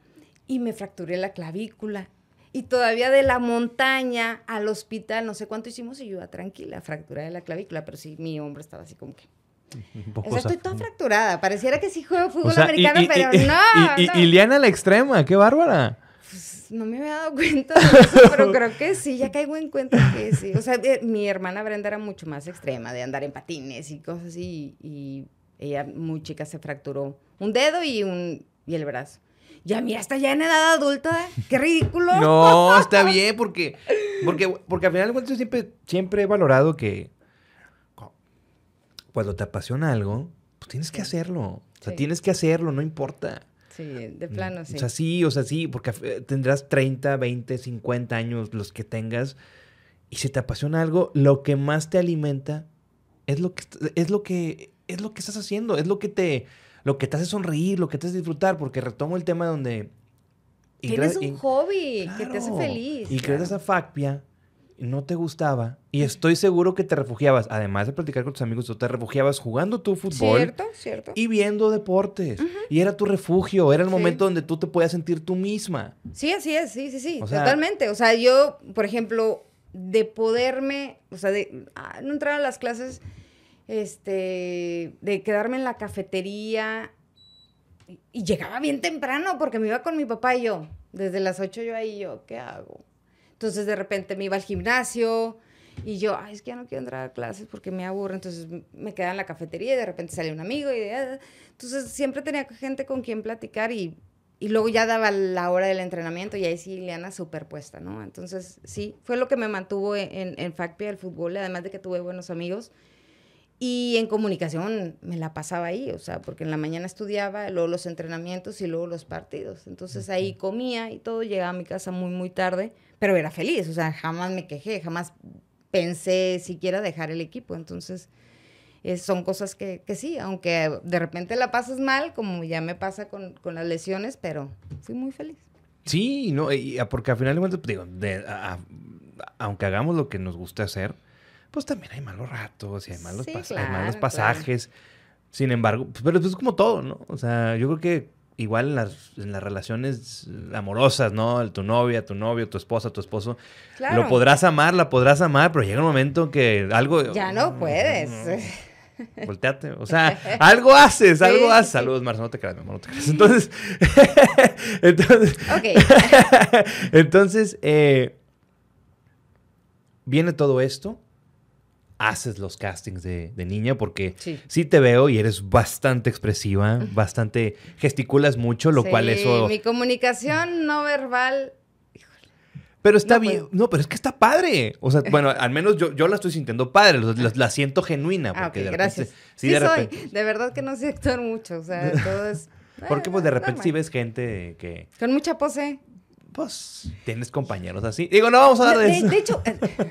y me fracturé la clavícula. Y todavía de la montaña al hospital, no sé cuánto hicimos, y yo iba tranquila, fractura de la clavícula, pero sí, mi hombro estaba así como que estoy toda fracturada. Pareciera que sí juego fútbol americano, pero no. Y, Liana la extrema, qué bárbara. Pues no me había dado cuenta de eso, pero creo que sí, ya caigo en cuenta que sí. O sea, eh, mi hermana Brenda era mucho más extrema, de andar en patines y cosas así. Y ella, muy chica, se fracturó un dedo y, un, y el brazo. Y a mí hasta ya en edad adulta, qué ridículo. No, está bien, porque, porque, porque al final de siempre, siempre he valorado que cuando te apasiona algo, pues tienes que hacerlo. O sea, tienes que hacerlo, no importa. Sí, de mm, plano, sí. O sea, sí, o sea, sí, porque eh, tendrás 30, 20, 50 años, los que tengas, y si te apasiona algo, lo que más te alimenta es lo que es lo que es lo que estás haciendo, es lo que te lo que te hace sonreír, lo que te hace disfrutar, porque retomo el tema donde Tienes un hobby que te hace feliz. Y crees esa facpia no te gustaba y estoy seguro que te refugiabas, además de platicar con tus amigos, tú te refugiabas jugando tu fútbol. Cierto, cierto. Y viendo deportes. Y era tu refugio, era el momento donde tú te podías sentir tú misma. Sí, así es, sí, sí, sí, totalmente. O sea, yo, por ejemplo, de poderme, o sea, de ah, no entrar a las clases, este, de quedarme en la cafetería y, llegaba bien temprano porque me iba con mi papá y yo, desde las 8 yo ahí, yo, ¿qué hago? Entonces de repente me iba al gimnasio y yo, ay, es que ya no quiero entrar a clases porque me aburro. Entonces me quedaba en la cafetería y de repente salía un amigo y ah, entonces siempre tenía gente con quien platicar y, y luego ya daba la hora del entrenamiento y ahí sí Liana superpuesta, ¿no? Entonces sí, fue lo que me mantuvo en, en FACPIA, el fútbol, además de que tuve buenos amigos. Y en comunicación me la pasaba ahí, o sea, porque en la mañana estudiaba, luego los entrenamientos y luego los partidos. Entonces ahí comía y todo, llegaba a mi casa muy, muy tarde, pero era feliz, o sea, jamás me quejé, jamás pensé siquiera dejar el equipo. Entonces son cosas que, que, sí, aunque de repente la pasas mal, como ya me pasa con, con las lesiones, pero fui muy feliz. Sí, no, porque al final de cuentas, digo, aunque hagamos lo que nos gusta hacer, pues también hay malos ratos y hay malos, malos pasajes. Sin embargo, pues, pero es como todo, ¿no? O sea, yo creo que igual en las, en las relaciones amorosas, ¿no? Tu novia, tu novio, tu esposa, tu esposo, lo podrás amar, la podrás amar, pero llega un momento que algo... Ya no puedes. Volteate. O sea, algo haces, algo haces. Saludos, Marcia, no te creas, no te creas. Entonces, entonces, entonces eh, viene todo esto haces los castings de, niña porque sí. te veo y eres bastante expresiva, bastante gesticulas mucho, lo cual eso... Mi comunicación no verbal... Pero está bien, no, pero es que está padre. O sea, bueno, al menos yo, yo la estoy sintiendo padre, la, siento genuina. Ah, porque de gracias. sí, de soy. De verdad que no sé actuar mucho, o sea, todo es... Porque pues de repente sí ves gente que... Con mucha pose pues tienes compañeros así. Digo, no vamos a dar de, eso. De hecho.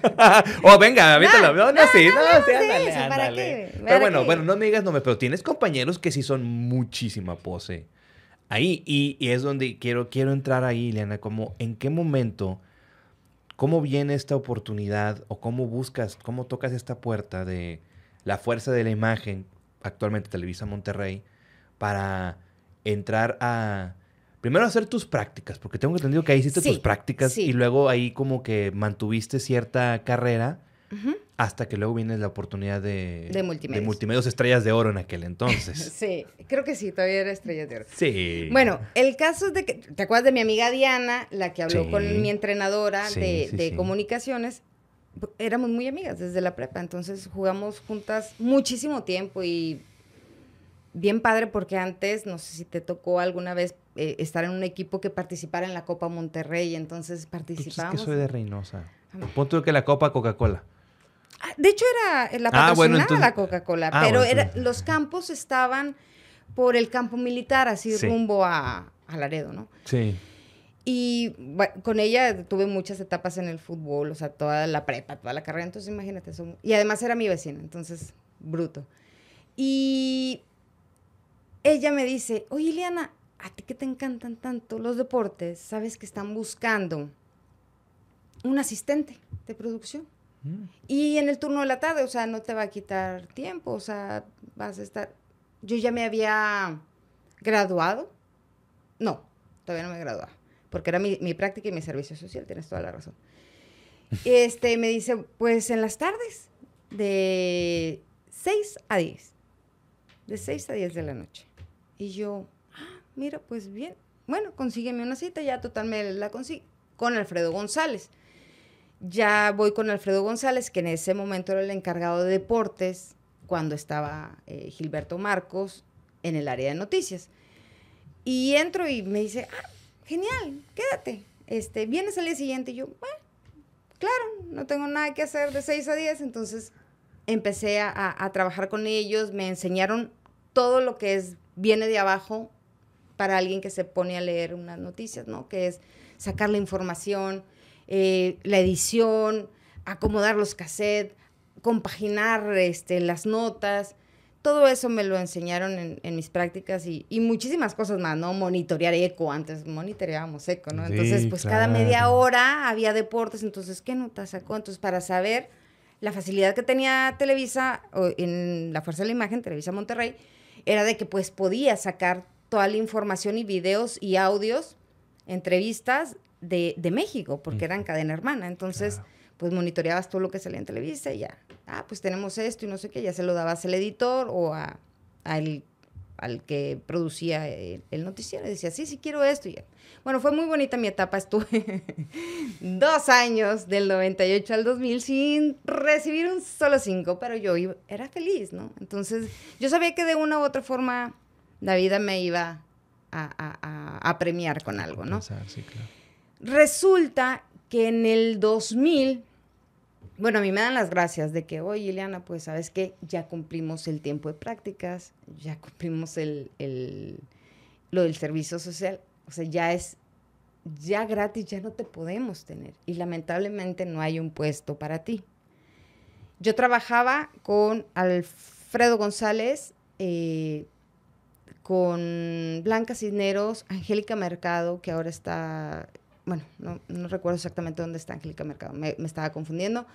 oh, venga, avíntalo. No, no, no, sí, no, sí, ándale, ándale. Pero bueno, bueno, no me digas nombre, pero tienes compañeros que sí son muchísima pose. Ahí, y, y es donde quiero, quiero entrar ahí, Ileana, como en qué momento, cómo viene esta oportunidad o cómo buscas, cómo tocas esta puerta de la fuerza de la imagen, actualmente Televisa Monterrey, para entrar a primero hacer tus prácticas, porque tengo entendido que ahí hiciste tus prácticas y luego ahí como que mantuviste cierta carrera hasta que luego viene la oportunidad de, de multimedios. De multimedios estrellas de oro en aquel entonces. sí, creo que sí, todavía era estrellas de oro. Sí. Bueno, el caso es de que, ¿te acuerdas de mi amiga Diana, la que habló con mi entrenadora de, de comunicaciones? Éramos muy amigas desde la prepa, entonces jugamos juntas muchísimo tiempo y bien padre porque antes, no sé si te tocó alguna vez eh, estar en un equipo que participara en la Copa Monterrey, entonces participábamos. Es que soy de Reynosa. Punto que la Copa Coca-Cola. Ah, de hecho era la ah, patrocinada la Coca-Cola, ah, pero era, los campos estaban por el campo militar, así rumbo a, a, Laredo, ¿no? Sí. Y con ella tuve muchas etapas en el fútbol, o sea, toda la prepa, toda la carrera, entonces imagínate. eso. y además era mi vecina, entonces, bruto. Y ella me dice, oye, Ileana, a ti que te encantan tanto los deportes, sabes que están buscando un asistente de producción. Mm. Y en el turno de la tarde, o sea, no te va a quitar tiempo, o sea, vas a estar... Yo ya me había graduado. No, todavía no me graduaba, porque era mi, mi práctica y mi servicio social, tienes toda la razón. Este, me dice, pues en las tardes, de 6 a 10. De 6 a 10 de la noche. Y yo, ah, mira, pues bien. Bueno, consígueme una cita, ya total me la consigo. Con Alfredo González. Ya voy con Alfredo González, que en ese momento era el encargado de deportes, cuando estaba eh, Gilberto Marcos en el área de noticias. Y entro y me dice, ah, genial, quédate. Este, vienes al día siguiente y yo, bueno, claro, no tengo nada que hacer de 6 a 10, entonces empecé a, a, trabajar con ellos, me enseñaron todo lo que es viene de abajo para alguien que se pone a leer unas noticias, ¿no? Que es sacar la información, eh, la edición, acomodar los cassettes, compaginar este, las notas. Todo eso me lo enseñaron en, mis prácticas y, muchísimas cosas más, ¿no? Monitorear eco, antes monitoreábamos eco, ¿no? Entonces, pues cada media hora había deportes, entonces, ¿qué notas sacó? Entonces, para saber la facilidad que tenía Televisa en la Fuerza de la Imagen, Televisa Monterrey, era de que pues podía sacar toda la información y videos y audios, entrevistas de, México, porque eran cadena hermana. Entonces, pues monitoreabas todo lo que salía en Televisa y ya, ah, pues tenemos esto y no sé qué, ya se lo dabas al editor o a, al, que producía el, noticiero. Y decía, sí, sí quiero esto. Y. Bueno, fue muy bonita mi etapa. Estuve dos años, del 98 al 2000, sin recibir un solo cinco, pero yo era feliz, ¿no? Entonces, yo sabía que de una u otra forma la vida me iba a, premiar con algo, ¿no? Resulta que en el 2000, bueno, a mí me dan las gracias de que, oye, Ileana, pues sabes que ya cumplimos el tiempo de prácticas, ya cumplimos el, lo del servicio social, o sea, ya es, ya gratis, ya no te podemos tener. Y lamentablemente no hay un puesto para ti. Yo trabajaba con Alfredo González, eh, con Blanca Cisneros, Angélica Mercado, que ahora está, bueno, no, recuerdo exactamente dónde está Angélica Mercado, me, estaba confundiendo,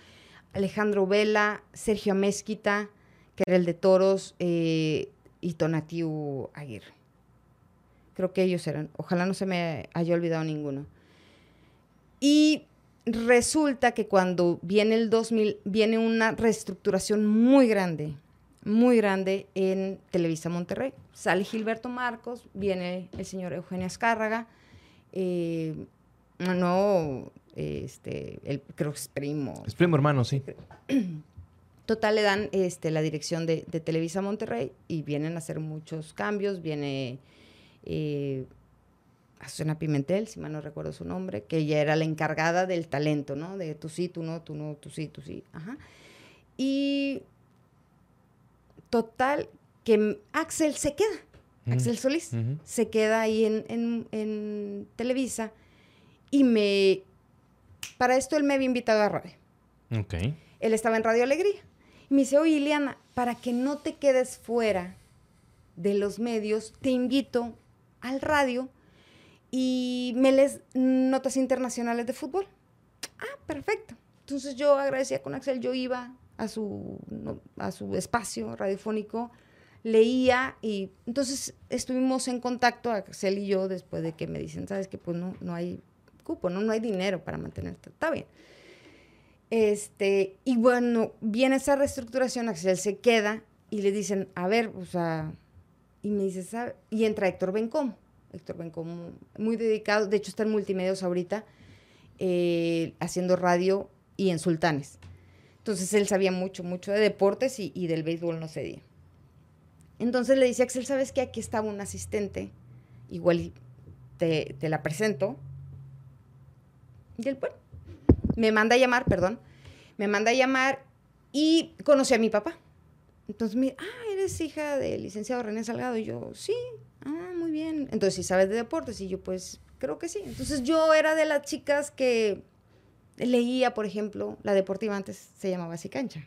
Alejandro Vela, Sergio Mezquita, que era el de Toros, eh, y Tonatiu Aguirre. Creo que ellos eran. Ojalá no se me haya olvidado ninguno. Y resulta que cuando viene el 2000, viene una reestructuración muy grande, muy grande en Televisa Monterrey. Sale Gilberto Marcos, viene el señor Eugenio Azcárraga, eh, no, este, el, creo que es primo. Es primo hermano, sí. Total, le dan este, la dirección de, de Televisa Monterrey y vienen a hacer muchos cambios, viene eh, Azucena Pimentel, si mal no recuerdo su nombre, que ella era la encargada del talento, ¿no? De tú sí, tú no, tú no, tú sí, tú sí. Ajá. Y total, que Axel se queda, Axel Solís, se queda ahí en, Televisa y me... Para esto él me había invitado a radio. Ok. Él estaba en Radio Alegría. Y me dice, oye, Ileana, para que no te quedes fuera de los medios, te invito al radio y me les notas internacionales de fútbol. Ah, perfecto. Entonces yo agradecía con Axel, yo iba a su, a su espacio radiofónico, leía y entonces estuvimos en contacto, Axel y yo, después de que me dicen, sabes que pues no, no hay cupo, ¿no? no hay dinero para mantenerte. Está bien. Este, y bueno, viene esa reestructuración, Axel se queda y le dicen, a ver, o sea, y me dice, ¿sabe? Y entra Héctor Bencom. Héctor Bencom, muy dedicado, de hecho está en multimedios ahorita, eh, haciendo radio y en Sultanes. Entonces él sabía mucho, mucho de deportes y, del béisbol no día. Entonces le dice, Axel, ¿sabes qué? Aquí estaba un asistente, igual te, te la presento. Y él, bueno, me manda a llamar, perdón, me manda a llamar y conocí a mi papá. Entonces me ah, eres hija del licenciado René Salgado. Y yo, sí, ah, muy bien. Entonces, si sabes de deportes? Y yo, pues, creo que sí. Entonces, yo era de las chicas que leía, por ejemplo, la deportiva antes se llamaba así cancha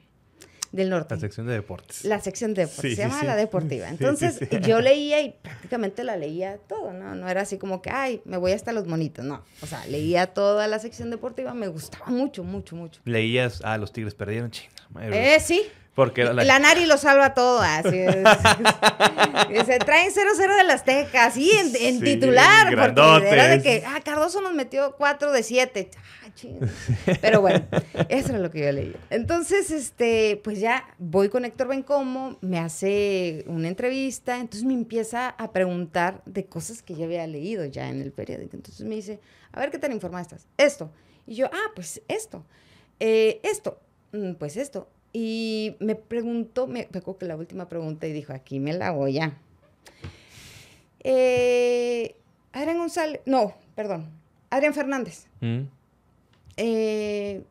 del norte. La sección de deportes. La sección de deportes, se llama la deportiva. Entonces, yo leía y prácticamente la leía todo, ¿no? No era así como que, ay, me voy hasta los monitos, no. O sea, leía toda la sección deportiva, me gustaba mucho, mucho, mucho. ¿Leías, ah, los Tigres perdieron? Ching, eh, sí, porque la... Nari lo salva todo, así es. se traen 0-0 de las Tecas, sí, en, titular. Porque era de que, ah, Cardoso nos metió 4 de 7. Pero bueno, eso era lo que yo leí. Entonces, este, pues ya voy con Héctor Bencomo, me hace una entrevista, entonces me empieza a preguntar de cosas que yo había leído ya en el periódico. Entonces me dice, a ver qué tan informada estás. Esto. Y yo, ah, pues esto. Eh, esto. Mm, pues esto y me preguntó, me acuerdo que la última pregunta y dijo, aquí me la voy ya. Eh, Adrián González, no, perdón, Adrián Fernández. Mm. Eh,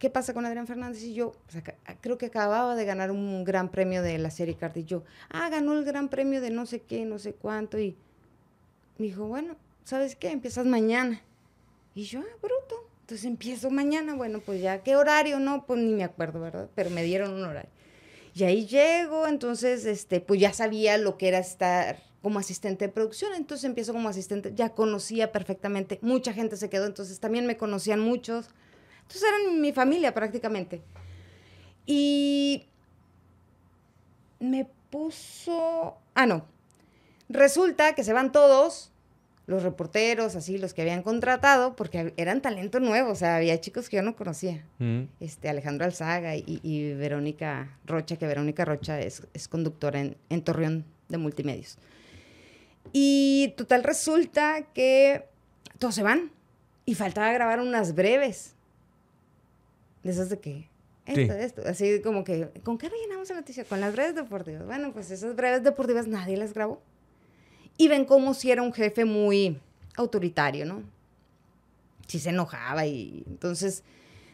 ¿Qué pasa con Adrián Fernández? Y yo, creo que acababa de ganar un gran premio de la serie Card. Y yo, ah, ganó el gran premio de no sé qué, no sé cuánto. Y me dijo, bueno, ¿sabes qué? Empiezas mañana. Y yo, ah, bruto Entonces empiezo mañana, bueno, pues ya, ¿qué horario? No, pues ni me acuerdo, ¿verdad? Pero me dieron un horario. Y ahí llego, entonces, este, pues ya sabía lo que era estar como asistente de producción, entonces empiezo como asistente, ya conocía perfectamente, mucha gente se quedó, entonces también me conocían muchos, entonces eran mi familia prácticamente. Y me puso, ah, no, resulta que se van todos, los reporteros, así, los que habían contratado, porque eran talento nuevo, o sea, había chicos que yo no conocía. Mm. Este, Alejandro Alzaga y, Verónica Rocha, que Verónica Rocha es, conductora en, en, Torreón de Multimedios. Y total resulta que todos se van y faltaba grabar unas breves. De esas de que, esto, esto, así como que, ¿con qué rellenamos la noticia? Con las breves deportivas. Bueno, pues esas breves deportivas nadie las grabó y ven como si era un jefe muy autoritario, ¿no? Si se enojaba y entonces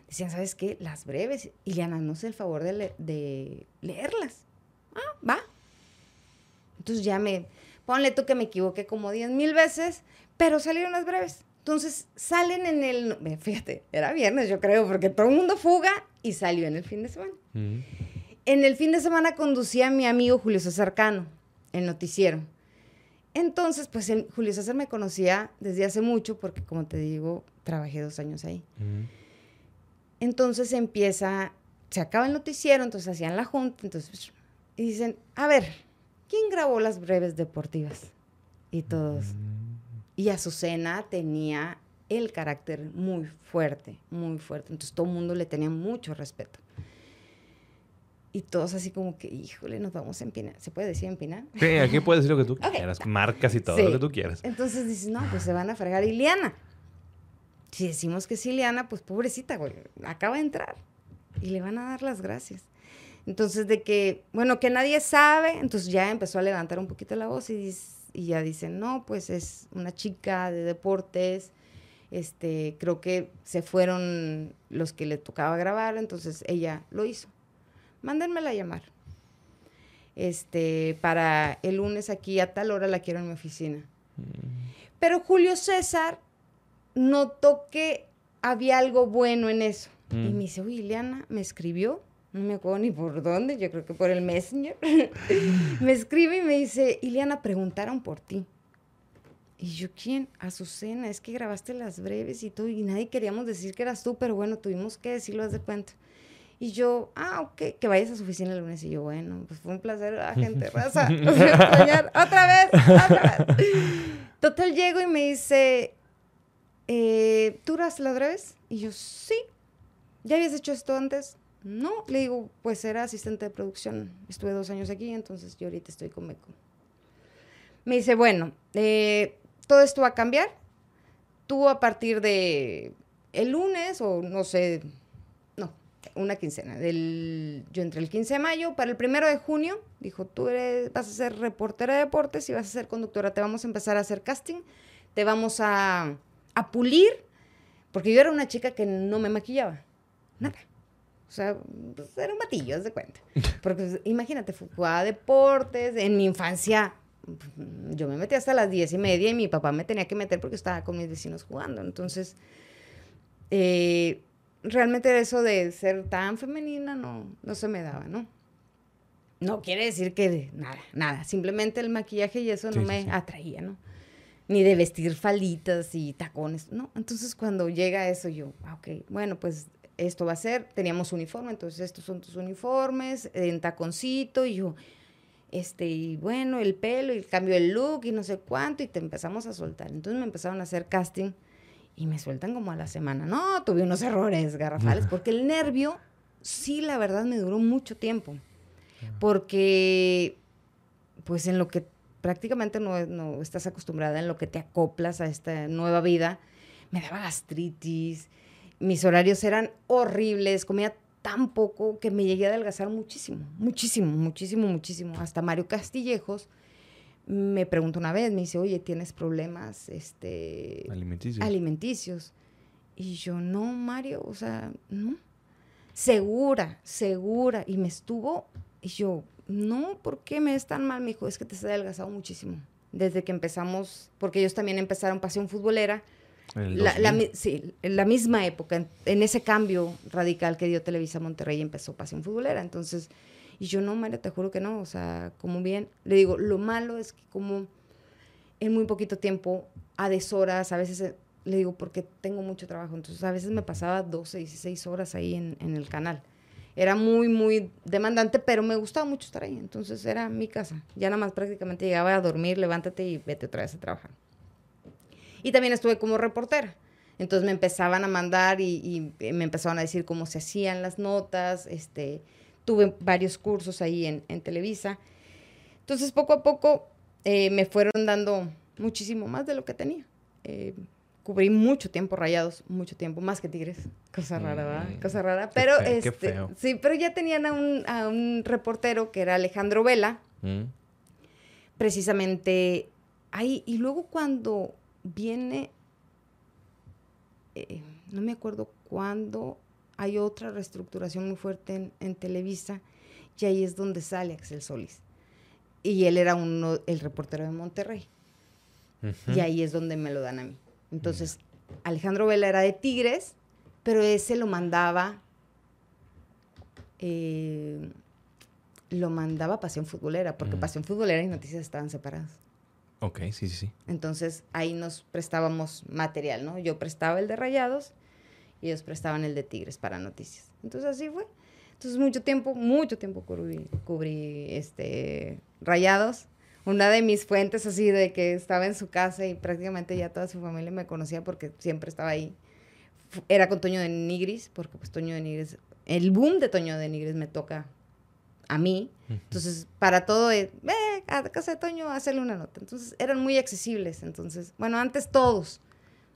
decían, ¿sabes qué? Las breves. Ileana, no sé el favor de, de leerlas. Ah, va. Entonces ya me, ponle tú que me equivoqué como 10 mil veces, pero salieron las breves. Entonces salen en el, fíjate, era viernes yo creo, porque todo el mundo fuga y salió en el fin de semana. En el fin de semana conducía a mi amigo Julio César Cano, el noticiero. Entonces, pues Julio César me conocía desde hace mucho porque, como te digo, trabajé dos años ahí. Entonces empieza, se acaba el noticiero, entonces hacían la junta, entonces, y dicen, a ver, ¿quién grabó las breves deportivas? Y todos. Mm. Y Azucena tenía el carácter muy fuerte, muy fuerte. Entonces todo el mundo le tenía mucho respeto. Y todos así como que, híjole, nos vamos a empinar. ¿Se puede decir empinar? Sí, aquí puedes decir lo que tú quieras. Marcas y todo lo que tú quieras. Entonces dices, no, pues se van a fregar Iliana. Si decimos que es Iliana, pues pobrecita, güey, acaba de entrar. Y le van a dar las gracias. Entonces, de que, bueno, que nadie sabe, entonces ya empezó a levantar un poquito la voz y, y ya dicen, no, pues es una chica de deportes, este, creo que se fueron los que le tocaba grabar, entonces ella lo hizo mándenmela a llamar. Este, para el lunes aquí a tal hora la quiero en mi oficina. Mm. Pero Julio César notó que había algo bueno en eso. Y mm. me dice, uy, Ileana me escribió, no me acuerdo ni por dónde, yo creo que por el Messenger. me escribe y me dice, Ileana, preguntaron por ti. Y yo, ¿quién? Azucena, es que grabaste las breves y todo, y nadie queríamos decir que eras tú, pero bueno, tuvimos que decirlo, haz de cuenta. Y yo, ah, ok, que vayas a su oficina el lunes. Y yo, bueno, pues fue un placer, agente raza. otra vez, otra vez. Total, llego y me dice, eh, ¿tú eras las breves? Y yo, sí. ¿Ya habías hecho esto antes? No. Le digo, pues era asistente de producción. Estuve dos años aquí, entonces yo ahorita estoy con Meco. Me dice, bueno, eh, todo esto va a cambiar. Tú a partir de el lunes o no sé, una quincena. Del, yo entré el 15 de mayo, para el primero de junio, dijo, tú eres, vas a ser reportera de deportes y vas a ser conductora, te vamos a empezar a hacer casting, te vamos a, a pulir, porque yo era una chica que no me maquillaba, nada. O sea, pues era un batillo, haz de cuenta. Porque pues, imagínate, jugaba deportes, en mi infancia yo me metí hasta las diez y media y mi papá me tenía que meter porque estaba con mis vecinos jugando. Entonces, eh, realmente eso de ser tan femenina no, no se me daba, ¿no? No quiere decir que nada, nada. Simplemente el maquillaje y eso no me atraía, ¿no? Ni de vestir falitas y tacones, ¿no? Entonces cuando llega eso yo, ah, ok, bueno, pues esto va a ser, teníamos uniforme, entonces estos son tus uniformes, en taconcito, y yo, este, y bueno, el pelo, y el cambio de look, y no sé cuánto, y te empezamos a soltar. Entonces me empezaron a hacer casting y me sueltan como a la semana. No, tuve unos errores garrafales, porque el nervio, sí, la verdad, me duró mucho tiempo. Porque, pues en lo que prácticamente no, no, estás acostumbrada, en lo que te acoplas a esta nueva vida, me daba gastritis, mis horarios eran horribles, comía tan poco que me llegué a adelgazar muchísimo, muchísimo, muchísimo, muchísimo. Hasta Mario Castillejos me preguntó una vez, me dice, oye, ¿tienes problemas este, alimenticios. alimenticios? Y yo, no, Mario, o sea, no. Segura, segura. Y me estuvo, y yo, no, ¿por qué me es tan mal? Me dijo, es que te has adelgazado muchísimo. Desde que empezamos, porque ellos también empezaron pasión futbolera. La, la, sí, en la misma época, en, en, ese cambio radical que dio Televisa Monterrey empezó Pasión Futbolera. Entonces, y yo no, María, te juro que no. O sea, como bien, le digo, lo malo es que como en muy poquito tiempo, a deshoras, a veces eh, le digo, porque tengo mucho trabajo. Entonces, a veces me pasaba 12, 16 horas ahí en, en el canal. Era muy, muy demandante, pero me gustaba mucho estar ahí. Entonces, era mi casa. Ya nada más prácticamente llegaba a dormir, levántate y vete otra vez a trabajar. Y también estuve como reportera. Entonces me empezaban a mandar y, y, me empezaban a decir cómo se hacían las notas, este, tuve varios cursos ahí en, en Televisa. Entonces, poco a poco eh, me fueron dando muchísimo más de lo que tenía. Eh, cubrí mucho tiempo rayados, mucho tiempo, más que Tigres. Cosa rara, ¿verdad? Mm, Cosa rara. Pero, qué este, feo. sí, pero ya tenían a un, a un reportero que era Alejandro Vela, Mm. precisamente ahí. Y luego cuando viene, eh, no me acuerdo cuándo, hay otra reestructuración muy fuerte en, en, Televisa y ahí es donde sale Axel Solís. Y él era uno, el reportero de Monterrey. Uh -huh. Y ahí es donde me lo dan a mí. Entonces, uh -huh. Alejandro Vela era de Tigres, pero ese lo mandaba, eh, lo mandaba Pasión Futbolera, porque uh -huh. Pasión Futbolera y Noticias estaban separadas. Ok, sí, sí, sí. Entonces, ahí nos prestábamos material, ¿no? Yo prestaba el de Rayados y ellos prestaban el de Tigres para noticias. Entonces así fue. Entonces mucho tiempo, mucho tiempo cubrí, cubrí este, rayados. Una de mis fuentes así de que estaba en su casa y prácticamente ya toda su familia me conocía porque siempre estaba ahí. Era con Toño de Nigris, porque pues Toño de Nigris, el boom de Toño de Nigris me toca a mí. Entonces, para todo es, ve a casa de Toño, hacerle una nota. Entonces, eran muy accesibles. Entonces, bueno, antes todos.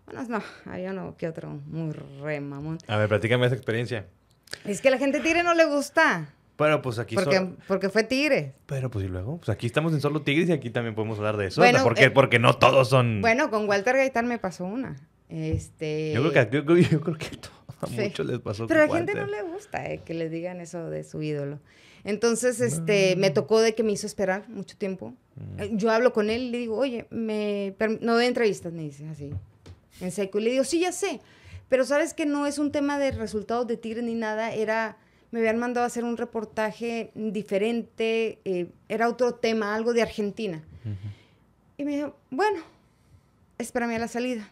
Bueno, no, había uno que otro muy re mamón. A ver, platícame esa experiencia. Es que la gente tigre no le gusta. Pero pues aquí porque, porque fue tigre. Pero pues y luego, pues aquí estamos en solo tigres y aquí también podemos hablar de eso. Bueno, porque, eh, porque no todos son. Bueno, con Walter Gaitán me pasó una. Este. Yo creo que, yo, yo creo que a sí. muchos les pasó. Pero a la gente no le gusta eh, que le digan eso de su ídolo. Entonces, este, me tocó de que me hizo esperar mucho tiempo. Mm. Yo hablo con él y le digo, oye, me no doy entrevistas, me dice así en seco. Y le digo, sí, ya sé, pero sabes que no es un tema de resultados de Tigres ni nada, era, me habían mandado a hacer un reportaje diferente, eh, era otro tema, algo de Argentina. Uh -huh. Y me dijo, bueno, espérame a la salida.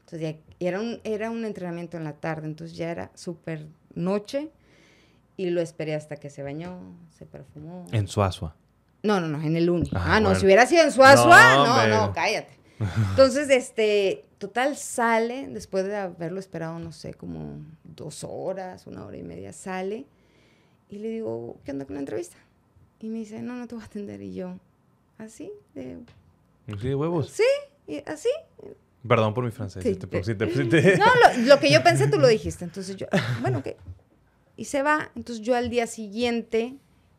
Entonces ya, era un, era un entrenamiento en la tarde, entonces ya era súper noche y lo esperé hasta que se bañó, se perfumó. En Suazua. No, no, no, en el Uni. Ah, ah no, bueno. si hubiera sido en Suazua, no, no, no, cállate. Entonces, este, total sale, después de haberlo esperado, no sé, como dos horas, una hora y media, sale. Y le digo, ¿qué onda con la entrevista? Y me dice, no, no te voy a atender. Y yo, ¿así? De... ¿Así de huevos? Sí, así. Perdón por mi francés. Sí. Te pusiste, pusiste. No, lo, lo, que yo pensé tú lo dijiste. Entonces yo, bueno, ¿qué? Y se va. Entonces yo al día siguiente,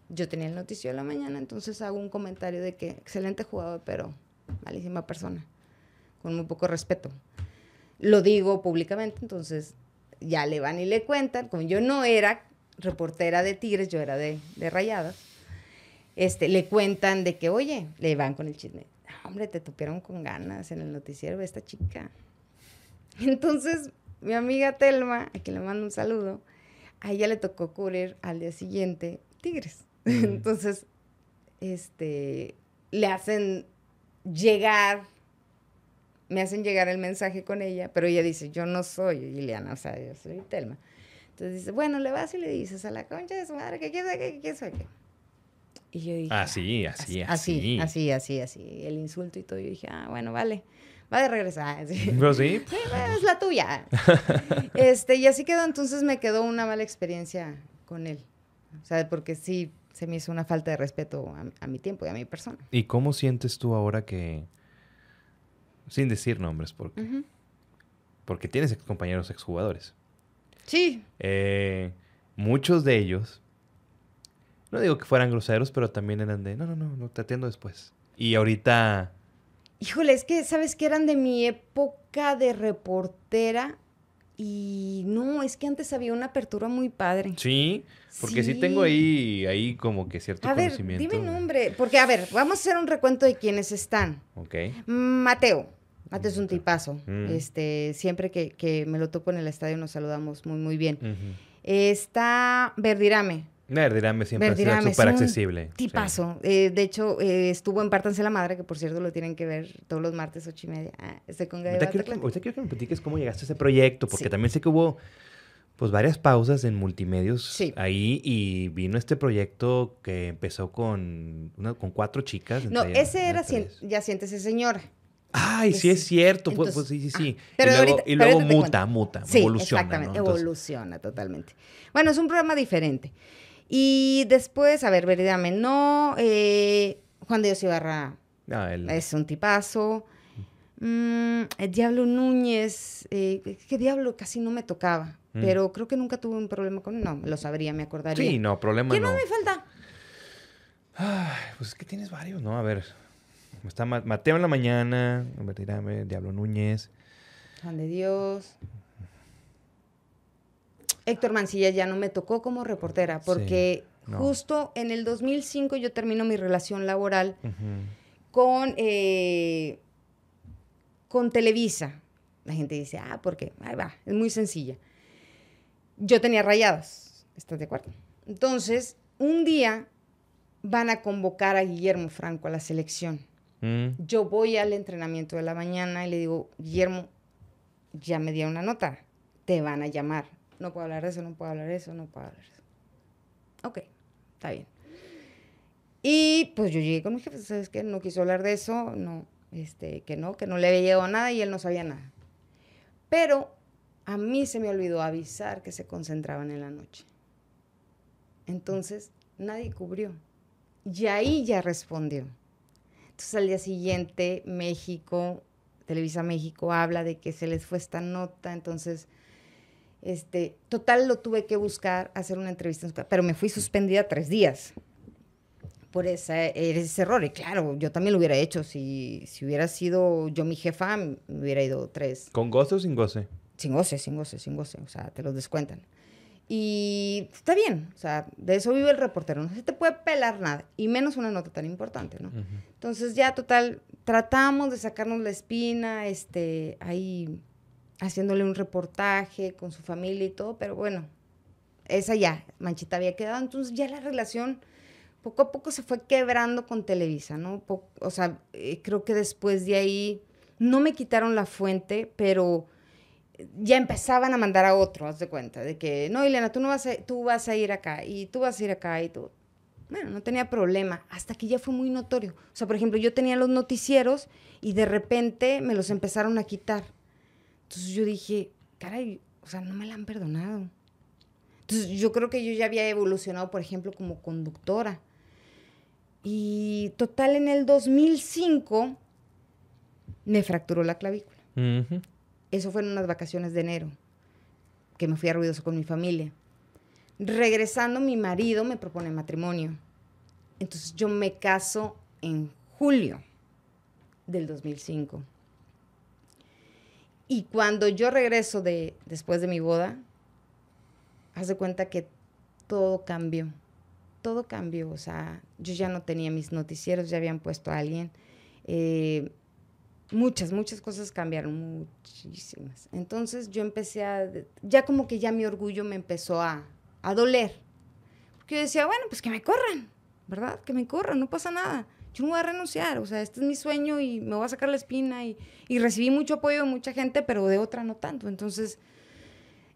yo tenía el noticio de la mañana, entonces hago un comentario de que excelente jugador, pero malísima persona, con muy poco respeto. Lo digo públicamente, entonces ya le van y le cuentan, como yo no era reportera de Tigres, yo era de, de Rayadas, este, le cuentan de que, oye, le van con el chisme, hombre, te tupieron con ganas en el noticiero de esta chica. Entonces, mi amiga Telma, a quien le mando un saludo, a ella le tocó cubrir al día siguiente Tigres. Entonces, este, le hacen llegar, me hacen llegar el mensaje con ella, pero ella dice, yo no soy Liliana, o sea, yo soy Telma. Entonces dice, bueno, le vas y le dices a la concha de su madre que qué, quién sabe qué. Y yo dije, así, así, así, así, así, así, el insulto y todo. Yo dije, ah, bueno, vale, va de regresar. Sí. ¿Pero sí? sí es la tuya. este, y así quedó, entonces me quedó una mala experiencia con él. O sea, porque sí, se me hizo una falta de respeto a, a, mi tiempo y a mi persona. ¿Y cómo sientes tú ahora que, sin decir nombres, porque, uh -huh. porque tienes ex compañeros exjugadores? Sí. Eh, muchos de ellos, no digo que fueran groseros, pero también eran de, no, no, no, no te atiendo después. Y ahorita... Híjole, es que, ¿sabes que Eran de mi época de reportera y no, es que antes había una apertura muy padre. Sí, porque sí, sí tengo ahí, ahí como que cierto a conocimiento. Ver, dime nombre, porque a ver, vamos a hacer un recuento de quiénes están. Ok. Mateo. Mate es un tipazo. Mm. Este, siempre que, que me lo topo en el estadio nos saludamos muy, muy bien. Ujú. Está Verdirame. Verdirame siempre ha sido es súper accesible. sí. Tipazo. Eh, de hecho, eh, estuvo en Pártanse la Madre, que por cierto lo tienen que ver todos los martes, ocho y media. Ah, estoy con Gaby Ahorita quiero, que, ahorita quiero que me platiques cómo llegaste a ese proyecto, porque Sí. también sé que hubo pues varias pausas en multimedios Sí. ahí y vino este proyecto que empezó con, una, con cuatro chicas. No, ese era cien-. Ya siéntese señora. Ay, sí es cierto. pues, Entonces, pues, sí, sí, sí. ah, pero y luego, ahorita- y luego muta, cuento. muta, Sí, evoluciona. exactamente, ¿no? Entonces, evoluciona totalmente. Bueno, es un programa diferente. Y después, a ver, Veridame, no, eh, Juan de Dios Ibarra ah, es un tipazo. Mm, el Diablo Núñez, eh, que Diablo casi no me tocaba, Mm. pero creo que nunca tuve un problema con él. No, lo sabría, me acordaría. sí, no, problema ¿Quién no. más me falta? Ay, pues es que tienes varios, ¿no? A ver. Está Ma- Mateo en la mañana, Diablo Núñez. Juan de Dios. Héctor Mancilla ya no me tocó como reportera, porque no. justo en el 2005 yo termino mi relación laboral con, eh, con Televisa. La gente dice, ah, porque, ahí va, es muy sencilla. Yo tenía rayados, ¿estás de acuerdo? Entonces, un día van a convocar a Guillermo Franco a la selección. Mm. Yo voy al entrenamiento de la mañana y le digo, Guillermo, ya me dieron una nota, te van a llamar. No puedo hablar de eso, no puedo hablar de eso, no puedo hablar de eso. Ok, está bien. Y pues yo llegué con mi jefe, ¿sabes qué? No quiso hablar de eso, no, este, que no, que no le había llegado nada y él no sabía nada. Pero a mí se me olvidó avisar que se concentraban en la noche. Entonces, nadie cubrió. Y ahí ya respondió. Entonces al día siguiente México, Televisa México habla de que se les fue esta nota, entonces, este, total lo tuve que buscar, hacer una entrevista, pero me fui suspendida tres días por esa, ese error. Y claro, yo también lo hubiera hecho, si, si hubiera sido yo mi jefa, me hubiera ido tres. ¿Con goce o sin goce? Sin goce, sin goce, sin goce, o sea, te los descuentan. Y está bien, o sea, de eso vive el reportero, no se te puede pelar nada, y menos una nota tan importante, ¿no? Ujú. Entonces ya total, tratamos de sacarnos la espina, este, ahí haciéndole un reportaje con su familia y todo, pero bueno, esa ya, Manchita había quedado, entonces ya la relación poco a poco se fue quebrando con Televisa, ¿no? O sea, eh, creo que después de ahí no me quitaron la fuente, pero ya empezaban a mandar a otro, haz de cuenta, de que, no, Elena, tú, no vas a, tú vas a ir acá, y tú vas a ir acá, y tú. Bueno, no tenía problema, hasta que ya fue muy notorio. O sea, por ejemplo, yo tenía los noticieros y de repente me los empezaron a quitar. Entonces yo dije, caray, o sea, no me la han perdonado. Entonces yo creo que yo ya había evolucionado, por ejemplo, como conductora. Y total, en el 2005 me fracturó la clavícula. Eso fue en unas vacaciones de enero, que me fui a Ruidoso con mi familia. Regresando, mi marido me propone matrimonio. Entonces yo me caso en julio del 2005. Y cuando yo regreso de, después de mi boda, haz de cuenta que todo cambió. Todo cambió. O sea, yo ya no tenía mis noticieros, ya habían puesto a alguien. Eh, muchas, muchas cosas cambiaron, muchísimas. Entonces yo empecé a, ya como que ya mi orgullo me empezó a, a doler. Porque yo decía, bueno, pues que me corran, ¿verdad? Que me corran, no pasa nada. Yo no voy a renunciar, o sea, este es mi sueño y me voy a sacar la espina y, y recibí mucho apoyo de mucha gente, pero de otra no tanto. Entonces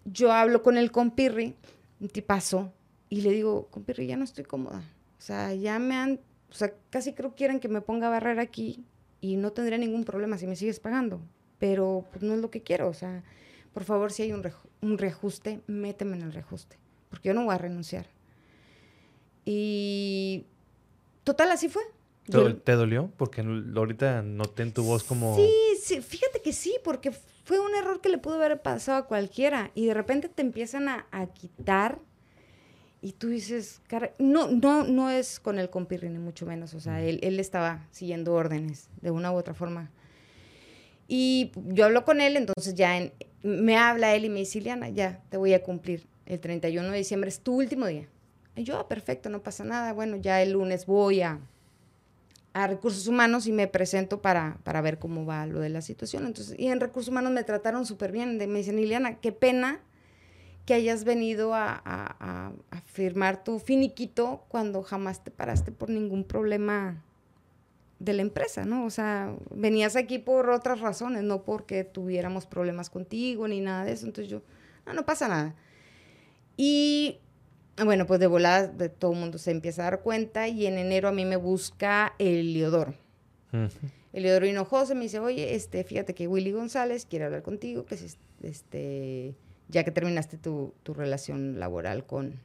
yo hablo con el compirri, un tipazo, y le digo, compirri, ya no estoy cómoda. O sea, ya me han, o sea, casi creo que quieren que me ponga barrera aquí y no tendría ningún problema si me sigues pagando. Pero pues, no es lo que quiero. O sea, por favor, si hay un, reju- un reajuste, méteme en el reajuste. Porque yo no voy a renunciar. Y total, así fue. ¿Te, dolió? Porque ahorita noté en tu voz como... Sí, sí, fíjate que sí, porque fue un error que le pudo haber pasado a cualquiera. Y de repente te empiezan a, a quitar y tú dices, cara, no, no, no es con el compirri, ni mucho menos. O sea, él, él estaba siguiendo órdenes de una u otra forma. Y yo hablo con él, entonces ya en- me habla él y me dice, Ileana, ya te voy a cumplir. El 31 de diciembre es tu último día. Y yo, "Ah, perfecto, no pasa nada. Bueno, ya el lunes voy a, a recursos humanos y me presento para, para ver cómo va lo de la situación. Entonces, y en recursos humanos me trataron súper bien. me dicen, Liliana, qué pena que hayas venido a, a, a, firmar tu finiquito cuando jamás te paraste por ningún problema de la empresa, ¿no? O sea, venías aquí por otras razones, no porque tuviéramos problemas contigo ni nada de eso. Entonces yo, no, no pasa nada. Y bueno, pues de volada de todo el mundo se empieza a dar cuenta y en enero a mí me busca el Leodoro. Uh -huh. Hinojosa me dice, oye, este, fíjate que Willy González quiere hablar contigo, que es, este, ya que terminaste tu, tu relación laboral con,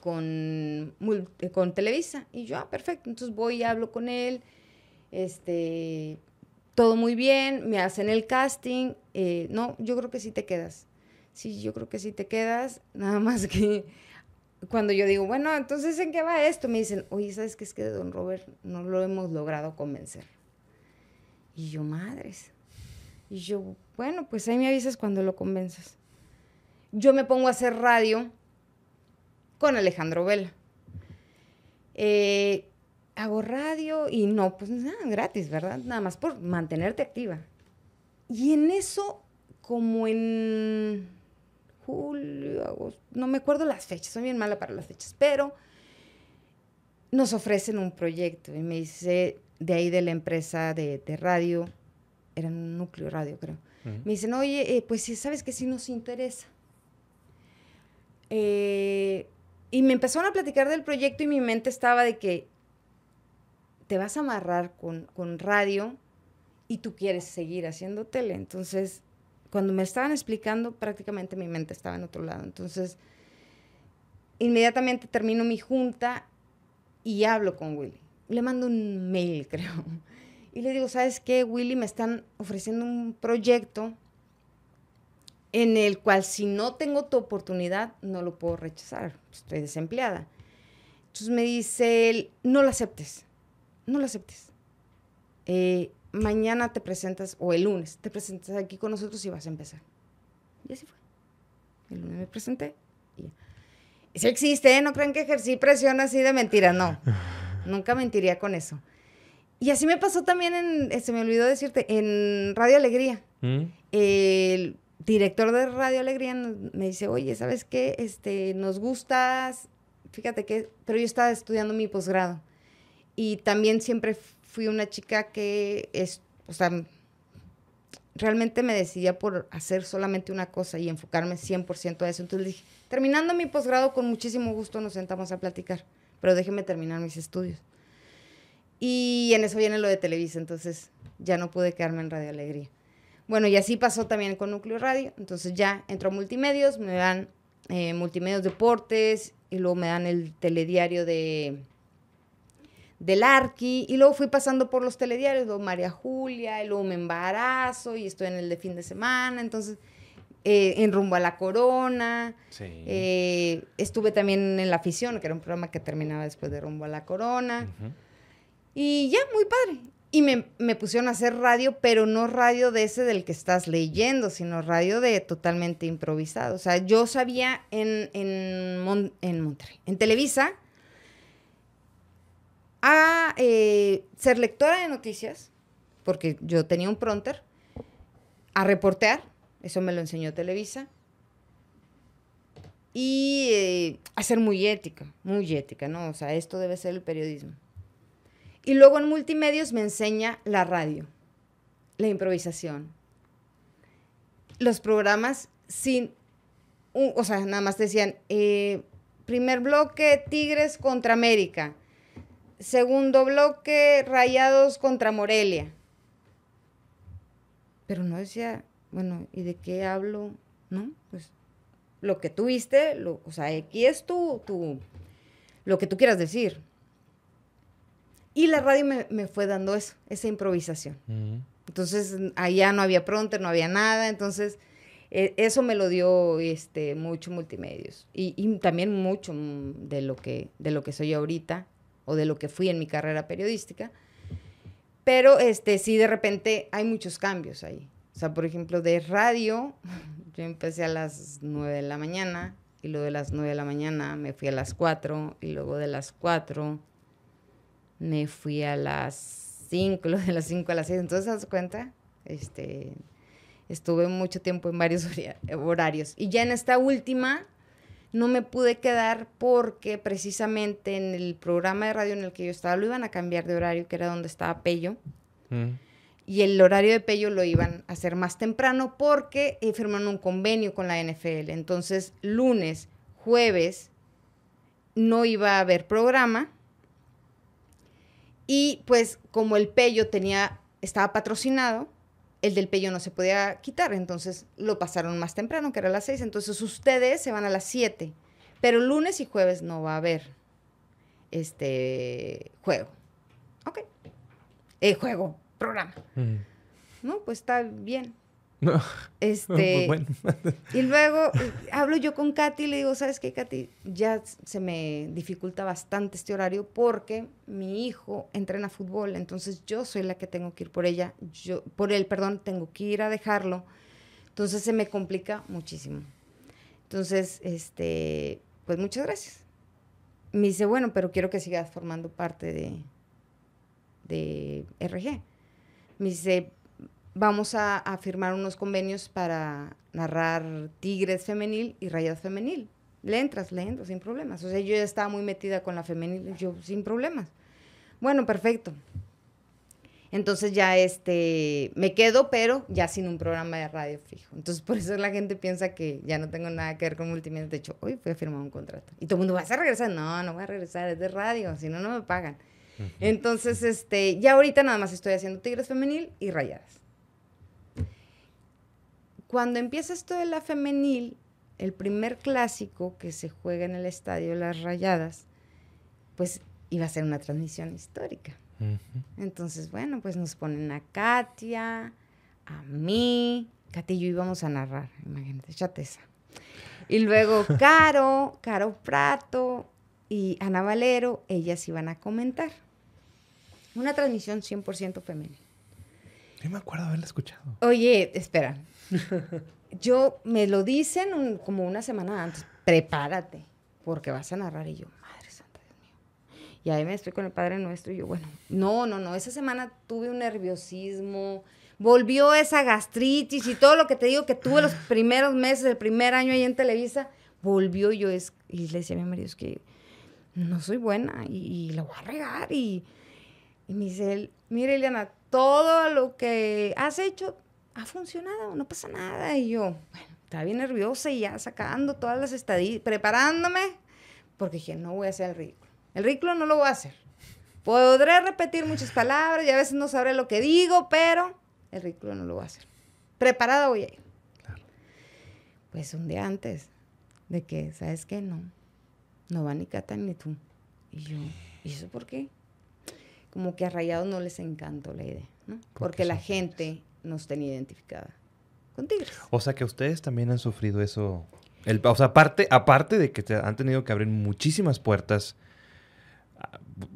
con, con Televisa. Y yo, ah, perfecto. Entonces voy y hablo con él. Este, todo muy bien, me hacen el casting. Eh, no, yo creo que sí te quedas. Sí, yo creo que sí te quedas. Nada más que cuando yo digo, bueno, entonces ¿en qué va esto? Me dicen, oye, ¿sabes qué es que de don Robert no lo hemos logrado convencer? Y yo, madres. Y yo, bueno, pues ahí me avisas cuando lo convenzas. Yo me pongo a hacer radio con Alejandro Vela. Eh, hago radio y no, pues nada, gratis, ¿verdad? Nada más por mantenerte activa. Y en eso, como en julio, agosto, no me acuerdo las fechas, soy bien mala para las fechas, pero nos ofrecen un proyecto y me dice de ahí de la empresa de, de radio, era un núcleo radio creo, uh -huh. me dicen, oye, eh, pues sabes que sí nos interesa. Eh, y me empezaron a platicar del proyecto y mi mente estaba de que te vas a amarrar con, con radio y tú quieres seguir haciendo tele. Entonces, cuando me estaban explicando, prácticamente mi mente estaba en otro lado. Entonces, inmediatamente termino mi junta y hablo con Willy. Le mando un mail, creo. Y le digo, ¿sabes qué, Willy? Me están ofreciendo un proyecto en el cual si no tengo tu oportunidad, no lo puedo rechazar. Estoy desempleada. Entonces me dice él, no lo aceptes, no lo aceptes. Eh, mañana te presentas, o el lunes, te presentas aquí con nosotros y vas a empezar. Y así fue. El lunes me presenté y ya. Sí existe, ¿eh? no crean que ejercí presión así de mentira, no. Nunca mentiría con eso. Y así me pasó también en, se me olvidó decirte, en Radio Alegría. ¿Mm? El director de Radio Alegría me dice, oye, ¿sabes qué? Este, nos gustas, fíjate que, pero yo estaba estudiando mi posgrado. Y también siempre fui una chica que es, o sea, realmente me decidía por hacer solamente una cosa y enfocarme 100% a eso. Entonces dije, terminando mi posgrado, con muchísimo gusto nos sentamos a platicar, pero déjeme terminar mis estudios. Y en eso viene lo de Televisa, entonces ya no pude quedarme en Radio Alegría. Bueno, y así pasó también con Núcleo Radio. Entonces ya entró a Multimedios, me dan eh, Multimedios Deportes y luego me dan el telediario de del Arqui y luego fui pasando por los telediarios, luego María Julia, y luego me embarazo y estoy en el de fin de semana, entonces eh, en rumbo a la corona, sí. eh, estuve también en La Afición, que era un programa que terminaba después de rumbo a la corona, uh -huh. y ya, muy padre. Y me, me, pusieron a hacer radio, pero no radio de ese del que estás leyendo, sino radio de totalmente improvisado. O sea, yo sabía en, en, Mon en Monterrey, en Televisa, a eh, ser lectora de noticias, porque yo tenía un pronter, a reportear, eso me lo enseñó Televisa, y eh, a ser muy ética, muy ética, ¿no? O sea, esto debe ser el periodismo. Y luego en multimedios me enseña la radio, la improvisación, los programas sin, o sea, nada más decían, eh, primer bloque, Tigres contra América, segundo bloque, Rayados contra Morelia. Pero no decía, bueno, ¿y de qué hablo? ¿No? Pues lo que tú viste, lo, o sea, aquí es tu, tu, lo que tú quieras decir. Y la radio me, me fue dando eso, esa improvisación. Uh -huh. Entonces, allá no había pronter, no había nada, entonces eh, eso me lo dio este, mucho multimedios. Y, y, también mucho de lo, que, de lo que soy ahorita, o de lo que fui en mi carrera periodística. Pero este, sí, de repente hay muchos cambios ahí. O sea, por ejemplo, de radio, yo empecé a las 9 de la mañana, y luego de las 9 de la mañana me fui a las 4, y luego de las 4 me fui a las 5, lo de las 5 a las 6. Entonces, ¿das cuenta? Este, estuve mucho tiempo en varios horarios. Y ya en esta última no me pude quedar porque precisamente en el programa de radio en el que yo estaba lo iban a cambiar de horario, que era donde estaba Pello. Mm. Y el horario de Pello lo iban a hacer más temprano porque firmaron un convenio con la NFL. Entonces, lunes, jueves, no iba a haber programa. Y pues como el Pello tenía, estaba patrocinado, el del pello no se podía quitar, entonces lo pasaron más temprano, que era a las 6. Entonces ustedes se van a las 7, pero lunes y jueves no va a haber este juego. Ok. Eh, juego, programa. No, pues está bien. No. Este, pues y luego eh, hablo yo con Katy y le digo, ¿sabes qué, Katy? Ya se me dificulta bastante este horario porque mi hijo entrena fútbol, entonces yo soy la que tengo que ir por ella, yo, por él, perdón, tengo que ir a dejarlo. Entonces se me complica muchísimo. Entonces, este, pues muchas gracias. Me dice, bueno, pero quiero que sigas formando parte de, de RG. Me dice, vamos a, firmar unos convenios para narrar Tigres femenil y Rayadas femenil. Le entras, le entras, sin problemas. O sea, yo ya estaba muy metida con la femenil, yo sin problemas. Bueno, perfecto. Entonces ya este, me quedo, pero ya sin un programa de radio fijo. Entonces por eso la gente piensa que ya no tengo nada que ver con multimedia. De hecho, hoy fui a firmar un contrato. Y todo el mundo, ¿vas a regresar? No, no voy a regresar, es de radio, si no, no me pagan. Entonces, este, ya ahorita nada más estoy haciendo Tigres femenil y Rayadas. Cuando empieza esto de la femenil, el primer clásico que se juega en el estadio Las Rayadas, pues iba a ser una transmisión histórica. Entonces, bueno, pues nos ponen a Katia, a mí, Katia y yo íbamos a narrar, imagínate, chateza. Y luego Caro, Caro Prato y Ana Valero, ellas iban a comentar. Una transmisión 100% femenina. Yo me acuerdo haberla escuchado. Oye, espera, yo me lo dicen como una semana antes, prepárate, porque vas a narrar. Y yo, madre santa, Dios mío. Y ahí me estoy con el Padre Nuestro y yo, bueno, no, no, no, esa semana tuve un nerviosismo, volvió esa gastritis y todo lo que te digo que tuve los primeros meses, el primer año ahí en Televisa, volvió yo es, y le decía a mi marido, es que no soy buena y, y la voy a regar. Y, y me dice él, mire, Eliana, todo lo que has hecho ha funcionado, no pasa nada. Y yo, bueno, estaba bien nerviosa y ya sacando todas las estadísticas, preparándome, porque dije, no voy a hacer el ridículo. El ridículo no lo voy a hacer. Podré repetir muchas palabras y a veces no sabré lo que digo, pero el ridículo no lo voy a hacer. Preparada voy a ir. Pues un día antes de que, ¿sabes qué? No, no va ni Cata ni tú. Y yo, ¿y eso por qué? Como que a Rayados no les encantó la idea, ¿no? Porque la gente nos tenía identificada con Tigres. O sea que ustedes también han sufrido eso. El, o sea, aparte, aparte de que te han tenido que abrir muchísimas puertas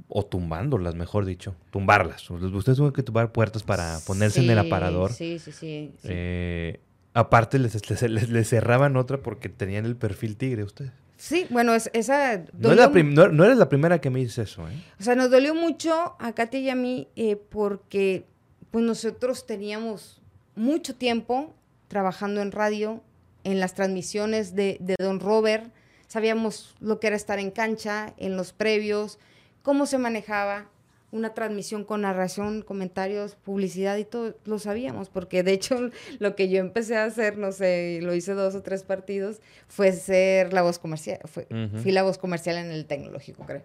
o tumbándolas, mejor dicho, tumbarlas. Ustedes tuvieron que tumbar puertas para ponerse en el aparador. Sí, sí, sí. Eh, aparte les, les, cerraban otra porque tenían el perfil tigre ustedes. Sí, bueno, esa... No, eres la primera que me dice eso, ¿eh? O sea, nos dolió mucho a Katy y a mí eh, porque pues nosotros teníamos mucho tiempo trabajando en radio, en las transmisiones de, Don Robert, sabíamos lo que era estar en cancha, en los previos, cómo se manejaba una transmisión con narración, comentarios, publicidad y todo, lo sabíamos, porque de hecho lo que yo empecé a hacer, no sé, lo hice dos o tres partidos, fue ser la voz comercial, fui la voz comercial en el tecnológico, creo.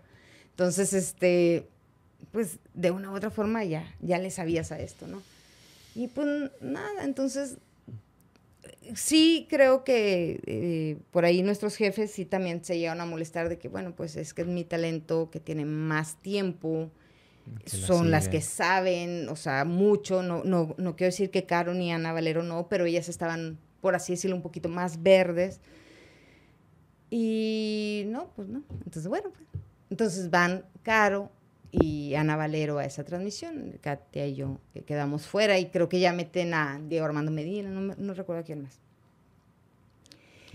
Entonces, este, pues de una u otra forma ya, ya le sabías a esto, ¿no? Y pues nada, entonces sí creo que eh, por ahí nuestros jefes sí también se llegan a molestar de que, bueno, pues es que es mi talento, que tiene más tiempo, son las que saben, o sea, mucho, no, no, no quiero decir que Caro ni Ana Valero no, pero ellas estaban, por así decirlo, un poquito más verdes. Y no, pues no. Entonces, bueno, pues, entonces van Caro, y Ana Valero a esa transmisión. Katia y yo quedamos fuera y creo que ya meten a Diego Armando Medina, no, recuerdo a quién más.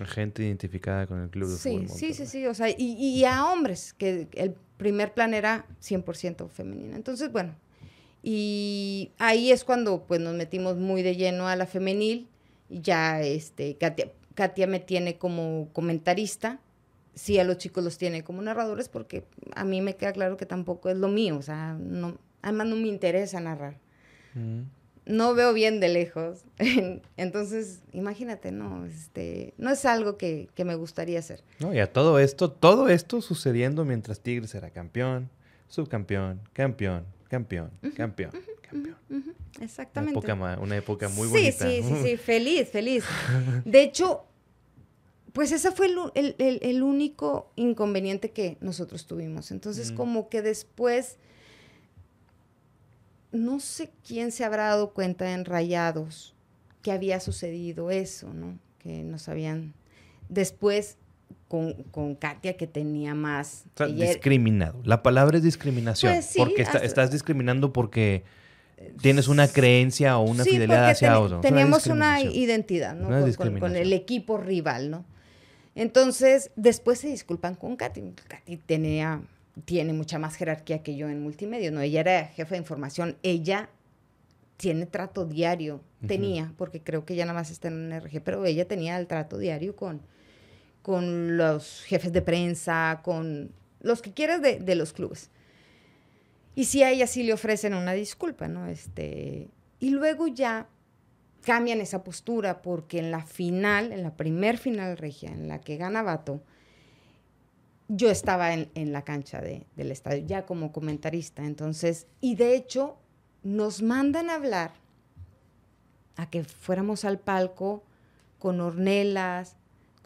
Gente identificada con el club de fútbol. Sí, sí, sí, o sea, y, a hombres, que el primer plan era 100% femenina. Entonces, bueno, y ahí es cuando pues nos metimos muy de lleno a la femenil. Ya este, Katia, Katia me tiene como comentarista. Sí, a los chicos los tiene como narradores porque a mí me queda claro que tampoco es lo mío. O sea, no, además no me interesa narrar. Mm. No veo bien de lejos. Entonces, imagínate, no, este, no es algo que, que me gustaría hacer. No, y a todo esto, todo esto sucediendo mientras Tigres era campeón, subcampeón, campeón, campeón, campeón, campeón. Exactamente. Una época, muy bonita. Sí, sí, sí, feliz, feliz. De hecho, pues ese fue el, único inconveniente que nosotros tuvimos. Entonces, como que después, no sé quién se habrá dado cuenta en Rayados que había sucedido eso, ¿no? Que nos habían... Después con, Katia que tenía más. discriminado. La palabra es discriminación. Pues porque estás discriminando porque tienes una creencia o una fidelidad hacia otro. Teníamos una, identidad, ¿no? con, el equipo rival, ¿no? Entonces, después se disculpan con Katy. Katy tenía, tiene mucha más jerarquía que yo en multimedia, ¿no? Ella era jefa de información. Ella tiene trato diario, tenía, porque creo que ya nada más está en un RG, pero ella tenía el trato diario con, con los jefes de prensa, con los que quieras de, los clubes. Y si a ella sí le ofrecen una disculpa, ¿no? Este, y luego ya cambian esa postura porque en la final, en la primer final regia, en la que gana Vato, yo estaba en, la cancha del estadio, ya como comentarista. Entonces, y de hecho, nos mandan a hablar a que fuéramos al palco con hornelas,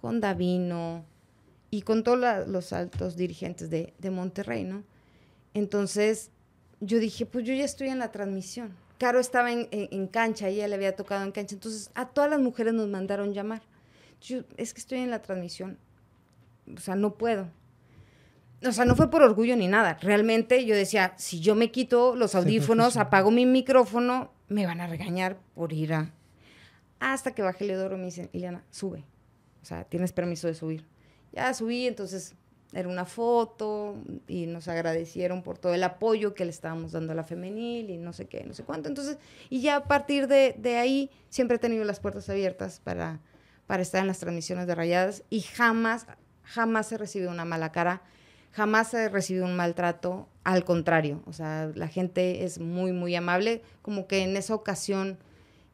con Davino y con todos los altos dirigentes de, Monterrey, ¿no? Entonces yo dije, pues yo ya estoy en la transmisión. Caro estaba en, cancha, ella le había tocado en cancha, entonces a todas las mujeres nos mandaron llamar. Yo, es que estoy en la transmisión, o sea, no puedo. O sea, no fue por orgullo ni nada. Realmente yo decía, si yo me quito los audífonos, apago mi micrófono, me van a regañar por ir a... Hasta que bajé el y me dicen, Ileana, sube. O sea, tienes permiso de subir. Ya subí, entonces era una foto y nos agradecieron por todo el apoyo que le estábamos dando a la femenil y no sé qué, no sé cuánto. Entonces, y ya a partir de, de ahí siempre he tenido las puertas abiertas para, para estar en las transmisiones de rayadas y jamás, jamás he recibido una mala cara, jamás he recibido un maltrato, al contrario, o sea, la gente es muy, muy amable, como que en esa ocasión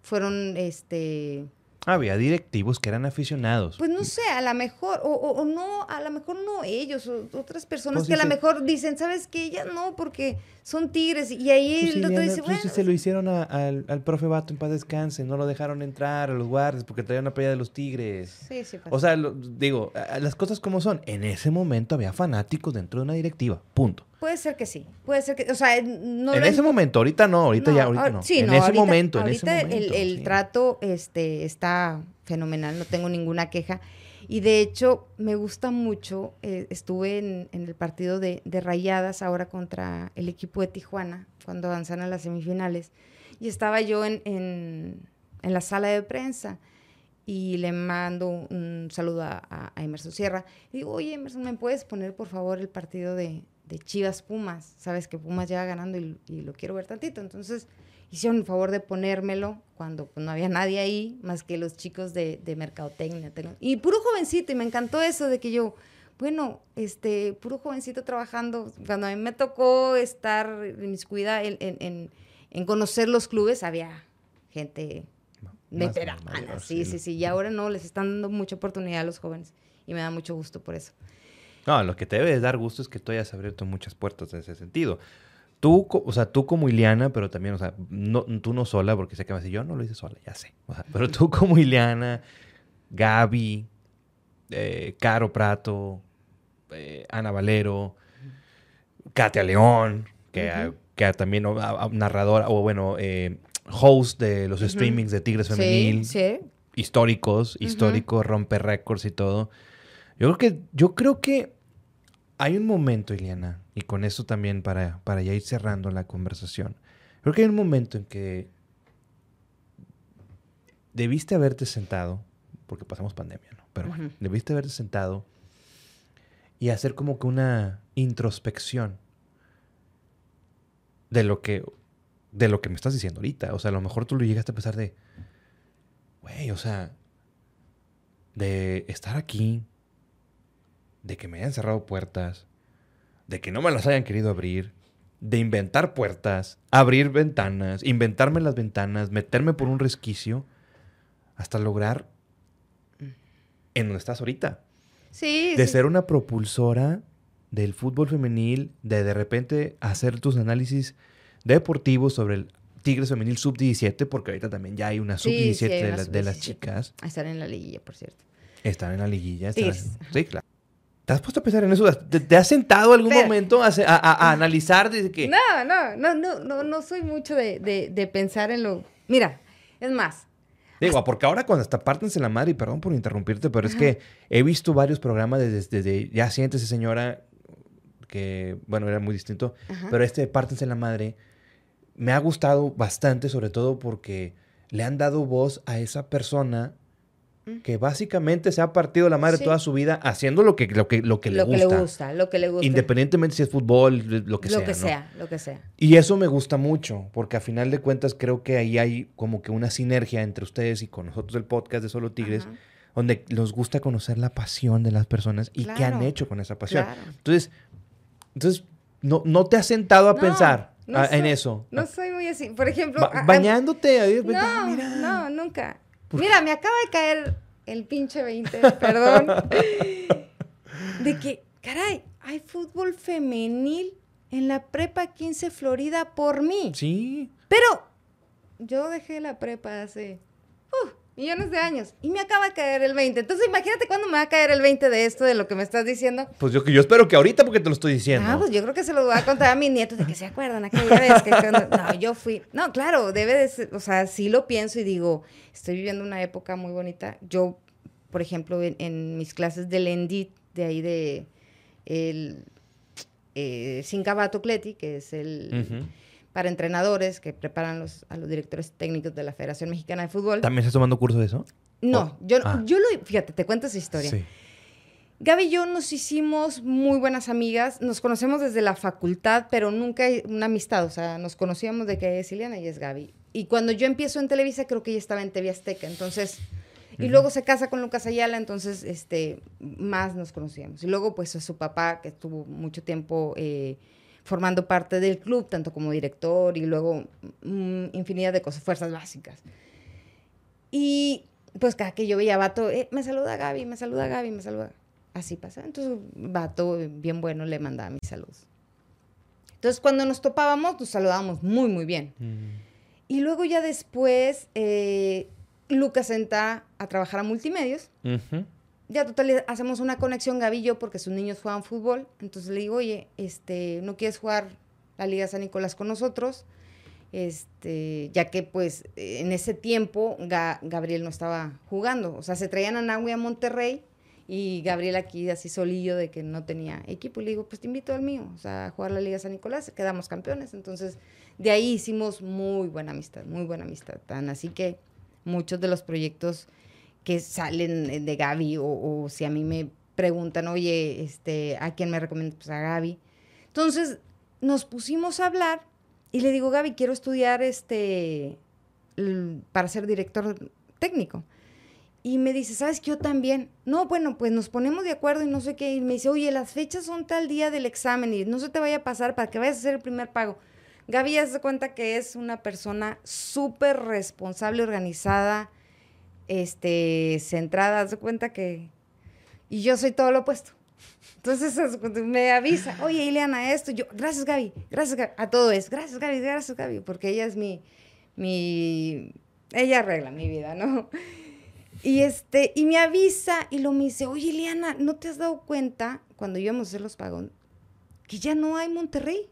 fueron, este, había directivos que eran aficionados. Pues no sé, a lo mejor, o, no, a lo mejor no ellos, otras personas pues que a lo mejor dicen, ¿sabes qué? Ella no, porque son tigres. Y ahí pues el otro dice, pues bueno. se lo hicieron al, al, profe Bato en paz descanse, no lo dejaron entrar a los guardias porque traían una pelea de los tigres. Sí, sí, O sea, digo, las cosas como son. En ese momento había fanáticos dentro de una directiva, punto. Puede ser que sí, puede ser que, o sea, no En ese momento, ahorita no, ahorita ya, ahorita no. Sí, en ese momento, en ese momento. El, el trato este, está fenomenal, no tengo ninguna queja. Y de hecho, me gusta mucho, eh, estuve en, el partido de, Rayadas ahora contra el equipo de Tijuana, cuando avanzan a las semifinales, y estaba yo en, en, la sala de prensa y le mando un saludo a, Emerson Sierra. Y digo, oye, Emerson, ¿me puedes poner por favor el partido de, Chivas Pumas? Sabes que Pumas lleva ganando y, y, lo quiero ver tantito. Entonces hicieron el favor de ponérmelo cuando pues, no había nadie ahí más que los chicos de, de mercadotecnia. Y puro jovencito, y me encantó eso de que yo, bueno, este, puro jovencito trabajando. Cuando a mí me tocó estar en en, en, en conocer los clubes, había gente veterana. Sí, sí, sí. Y ahora no, les están dando mucha oportunidad a los jóvenes. Y me da mucho gusto por eso. No, lo que te debe dar gusto es que tú hayas abierto muchas puertas en ese sentido. Tú, o sea, tú como Ileana, pero también, o sea, no, tú no sola, porque sé que me dice, yo no lo hice sola, ya sé. pero tú como Ileana, Gaby, eh, Caro Prato, eh, Ana Valero, Katia León, que, que también narradora, o bueno, eh, host de los streamings de Tigres Femenil. Sí, Históricos, históricos, rompe récords y todo. Yo creo que, yo creo que hay un momento, Ileana, y con eso también para, para ya ir cerrando la conversación. Creo que hay un momento en que debiste haberte sentado, porque pasamos pandemia, ¿no? Pero bueno, debiste haberte sentado y hacer como que una introspección de lo que de lo que me estás diciendo ahorita. O sea, a lo mejor tú lo llegaste a pensar de, güey, o sea, de estar aquí, de que me hayan cerrado puertas, de que no me las hayan querido abrir, de inventar puertas, abrir ventanas, inventarme las ventanas, meterme por un resquicio, hasta lograr en donde estás ahorita. Sí. De sí. ser una propulsora del fútbol femenil, de de repente hacer tus análisis deportivos sobre el Tigres femenil sub-17, porque ahorita también ya hay una Sí, sub-17 sí, hay de, de las sub-17. chicas. A estar en la liguilla, por cierto. Están en la liguilla. están-. Sí, claro. ¿Te has puesto a pensar en eso? ¿Te, te has sentado algún Pero- momento a, a- a- a analizar desde que... No, no, no, no, no, no soy mucho de, de, de pensar en lo. Mira, es más. Digo, porque ahora cuando hasta pártense la madre, y perdón por interrumpirte, pero es que he visto varios programas desde, desde ya siéntese señora, que bueno, era muy distinto, Ajá. pero este de pártense la madre me ha gustado bastante, sobre todo porque le han dado voz a esa persona que básicamente se ha partido la madre Sí. toda su vida haciendo lo que, lo que, lo que, le, lo gusta, que le gusta, lo que le gusta. Independientemente si es fútbol, lo que lo sea. que ¿no? sea, lo que sea. Y eso me gusta mucho, porque a final de cuentas creo que ahí hay como que una sinergia entre ustedes y con nosotros del podcast de Solo Tigres, Ajá. donde nos gusta conocer la pasión de las personas y qué han hecho con esa pasión. claro. Entonces, entonces no, no te has sentado a No, pensar no a- en eso. No soy muy así. Por ejemplo. Ba- a- a- bañándote, No, ah, mira. no, nunca. Mira, me acaba de caer el pinche 20, perdón. de que, caray, hay fútbol femenil en la prepa 15 Florida por mí. Sí. Pero yo dejé la prepa hace uh, millones de años y me acaba de caer el 20. Entonces imagínate cuándo me va a caer el 20 de esto, de lo que me estás diciendo. Pues yo, yo espero que ahorita porque te lo estoy diciendo. Ah, pues yo creo que se lo voy a contar a mis nietos de que se acuerdan aquella vez que cuando- No, yo fui... No, claro, debe de ser... O sea, sí lo pienso y digo, estoy viviendo una época muy bonita. Yo, por ejemplo, en, en mis clases del ENDIT, de ahí de... El... Eh, Cleti, que es el... Para entrenadores que preparan los, a los directores técnicos de la Federación Mexicana de Fútbol. ¿También estás tomando curso de eso? No, Oh, yo, ah. yo lo... Fíjate, te cuento esa historia. Sí. Gaby y yo nos hicimos muy buenas amigas, nos conocemos desde la facultad, pero nunca hay una amistad, o sea, nos conocíamos de que es Ileana y es Gaby. Y cuando yo empiezo en Televisa, creo que ella estaba en TV Azteca, entonces, y luego se casa con Lucas Ayala, entonces, este, más nos conocíamos. Y luego, pues, a su papá, que estuvo mucho tiempo eh, formando parte del club, tanto como director, y luego mm, infinidad de cosas, fuerzas básicas. Y pues cada que yo veía a Vato, eh, me saluda Gaby, me saluda Gaby, me saluda. Así pasa. Entonces, Vato, bien bueno, le mandaba mis saludos. Entonces, cuando nos topábamos, nos saludábamos muy, muy bien. Y luego ya después, eh, Lucas entra a trabajar a multimedios. Ujú. Ya total, hacemos una conexión Gaby y yo porque sus niños juegan fútbol. Entonces le digo, oye, este, ¿no quieres jugar la Liga San Nicolás con nosotros? Este, ya que pues en ese tiempo Ga- Gabriel no estaba jugando. O sea, se traían a Nahue a Monterrey y Gabriel aquí así solillo de que no tenía equipo. Y le digo, pues te invito al mío, o sea, a jugar la Liga San Nicolás, quedamos campeones. Entonces, de ahí hicimos muy buena amistad, muy buena amistad. Tan así que muchos de los proyectos que salen eh, de Gaby o, si a mí me preguntan, oye, este, ¿a quién me recomiendas? Pues a Gaby. Entonces nos pusimos a hablar y le digo, Gaby, quiero estudiar este para ser director técnico. Y me dice, ¿sabes que yo también? No, bueno, pues nos ponemos de acuerdo y no sé qué. Y me dice, oye, las fechas son tal día del examen y no se te vaya a pasar para que vayas a hacer el primer pago. Gaby ya se cuenta que es una persona súper responsable, organizada, este, centrada, haz de cuenta que... Y yo soy todo lo opuesto. Entonces me avisa, oye, Ileana, esto, yo, gracias Gaby, gracias Gaby, a todo es, gracias Gaby, gracias Gaby, porque ella es mi, mi, ella arregla mi vida, ¿no? Y este, y me avisa y lo me dice, oye, Ileana, ¿no te has dado cuenta cuando íbamos a hacer los pagos que ya no hay Monterrey?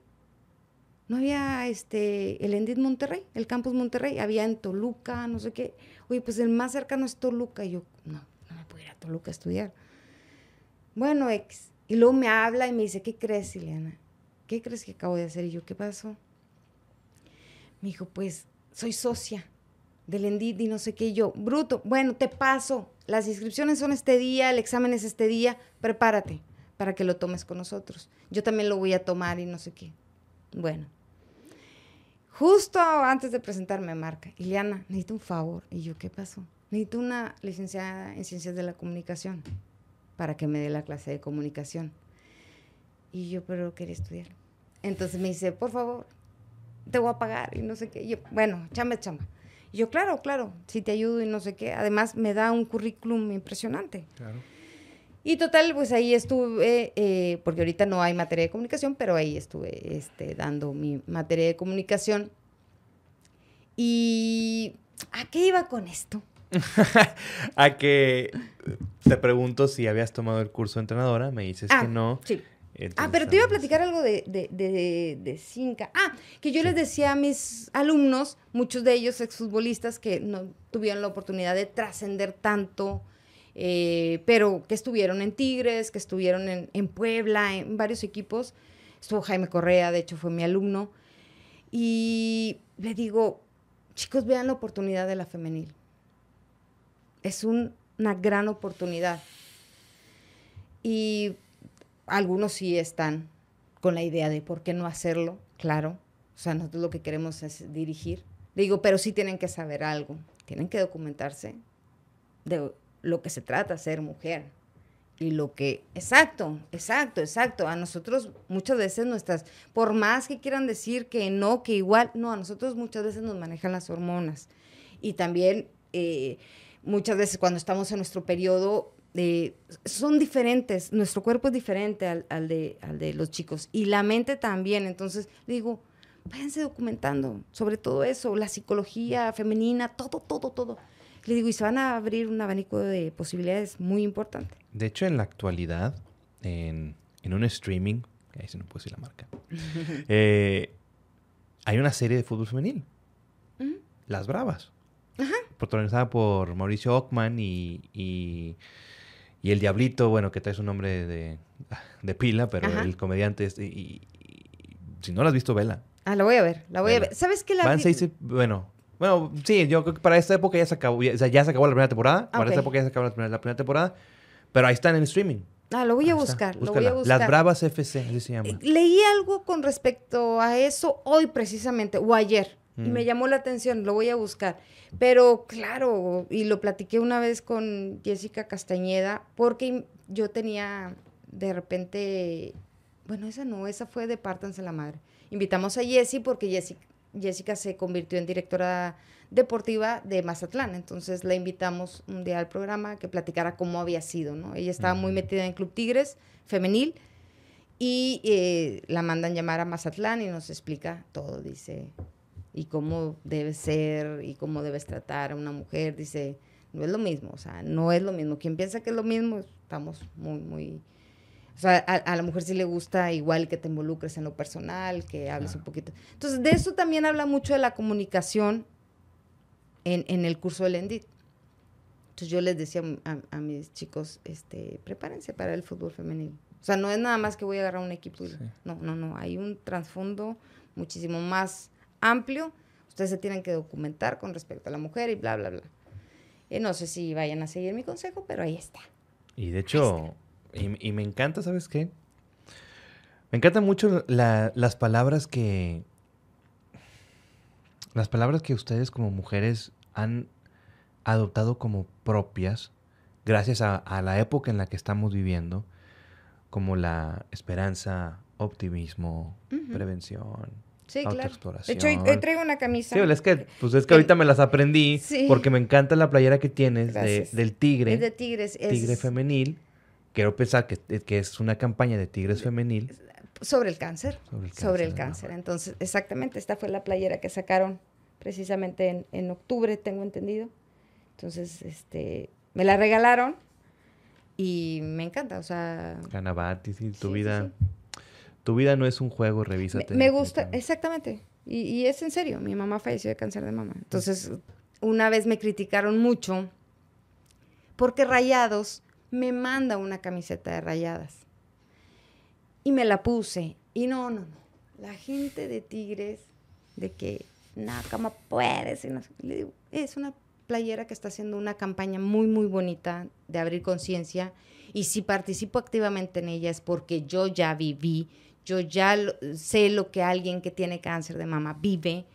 No había este, el Endit Monterrey, el campus Monterrey, había en Toluca, no sé qué. Oye, pues el más cercano es Toluca. Y yo, no, no me puedo ir a Toluca a estudiar. Bueno, ex. Y luego me habla y me dice, ¿qué crees, Ileana? ¿Qué crees que acabo de hacer? Y yo, ¿qué pasó? Me dijo, pues, soy socia del Endit y no sé qué. Yo, bruto, bueno, te paso. Las inscripciones son este día, el examen es este día, prepárate para que lo tomes con nosotros. Yo también lo voy a tomar y no sé qué. Bueno. Justo antes de presentarme marca, Ileana, necesito un favor. Y yo, ¿qué pasó? Necesito una licenciada en Ciencias de la Comunicación para que me dé la clase de comunicación. Y yo, pero quería estudiar. Entonces me dice, por favor, te voy a pagar y no sé qué. yo, bueno, chamba, chamba. Y yo, claro, claro, si te ayudo y no sé qué. Además, me da un currículum impresionante. Claro. Y total, pues ahí estuve, eh, porque ahorita no hay materia de comunicación, pero ahí estuve este, dando mi materia de comunicación. ¿Y a qué iba con esto? a que te pregunto si habías tomado el curso de entrenadora, me dices que ah, no. Sí ah, pero te iba a platicar algo de, de, de, Cinca. Ah, que yo les decía a mis alumnos, muchos de ellos exfutbolistas, que no tuvieron la oportunidad de trascender tanto, eh, pero que estuvieron en Tigres, que estuvieron en, Puebla, en varios equipos. Estuvo Jaime Correa, de hecho fue mi alumno. Y le digo, chicos, vean la oportunidad de la femenil. Es una gran oportunidad. Y algunos sí están con la idea de por qué no hacerlo, claro. O sea, nosotros lo que queremos es dirigir. Digo, pero sí tienen que saber algo. Tienen que documentarse lo que se trata, ser mujer. Y lo que, exacto, exacto, exacto. A nosotros muchas veces nuestras, por más que quieran decir que no, que igual, no, a nosotros muchas veces nos manejan las hormonas. Y también eh, muchas veces cuando estamos en nuestro periodo son diferentes, nuestro cuerpo es diferente al, de, al de los chicos y la mente también. Entonces, digo, váyanse documentando sobre todo eso, la psicología femenina, todo, todo, todo. Le digo, y se van a abrir un abanico de posibilidades muy importante. De hecho, en la actualidad, en, un streaming, ahí se no puedo decir la marca, eh, hay una serie de fútbol femenil, Las Bravas, protagonizada por Mauricio Ockman y y el Diablito, bueno, que trae su nombre de, de pila, pero el comediante es... Y, si no lo has visto, vela. Ah, la voy a ver, la voy a ver. ¿Sabes qué la Van seis, bueno, bueno, sí, yo creo que para esta época ya se acabó, ya, o sea, ya se acabó la primera temporada. Para esta época ya se acabó la primera, temporada. Pero ahí están en streaming. Ah, lo voy a buscar, lo voy a buscar. Las Bravas FC, así se llama. Eh, leí algo con respecto a eso hoy precisamente, o ayer, y me mm. llamó la atención, lo voy a buscar. Pero claro, y lo platiqué una vez con Jessica Castañeda, porque yo tenía de repente, bueno, esa no, esa fue de Pártanse la Madre. Invitamos a Jessie porque Jessica, Jessica se convirtió en directora deportiva de Mazatlán. Entonces la invitamos un día al programa que platicara cómo había sido, ¿no? Ella estaba muy metida en Club Tigres, femenil, y eh, la mandan llamar a Mazatlán y nos explica todo, dice, y cómo debe ser y cómo debes tratar a una mujer. Dice, no es lo mismo, o sea, no es lo mismo. Quien piensa que es lo mismo, estamos muy, muy... O sea, a, la mujer sí le gusta igual que te involucres en lo personal, que hables un poquito. Entonces, de eso también habla mucho de la comunicación en, en el curso del ENDIT. Entonces, yo les decía a, mis chicos, este, prepárense para el fútbol femenino. O sea, no es nada más que voy a agarrar un equipo. No, no, no. Hay un trasfondo muchísimo más amplio, ustedes se tienen que documentar con respecto a la mujer y bla, bla, bla. Y no sé si vayan a seguir mi consejo, pero ahí está. Y de hecho, y, me encanta, ¿sabes qué? Me encantan mucho las palabras que... Las palabras que ustedes como mujeres han adoptado como propias gracias a, la época en la que estamos viviendo, como la esperanza, optimismo, prevención, Sí, claro. De hecho, hoy, traigo una camisa. Sí, es que, pues es que ahorita me las aprendí porque me encanta la playera que tienes del tigre. Es de tigres. Tigre femenil. Quiero pensar que, que, es una campaña de tigres femenil. Sobre el cáncer. Sobre el cáncer. Entonces, exactamente, esta fue la playera que sacaron precisamente en, en octubre, tengo entendido. Entonces, este, me la regalaron y me encanta, o sea... Y tu vida... Tu vida no es un juego, revísate. Me, gusta, exactamente. Y, es en serio, mi mamá falleció de cáncer de mama. Entonces, una vez me criticaron mucho porque Rayados me manda una camiseta de Rayadas. Y me la puse. Y no, no, no. La gente de Tigres, de que, no, ¿cómo puedes? le digo, es una Playera que está haciendo una campaña muy, muy bonita de abrir conciencia. Y si participo activamente en ella es porque yo ya viví, yo ya sé lo que alguien que tiene cáncer de mama vive,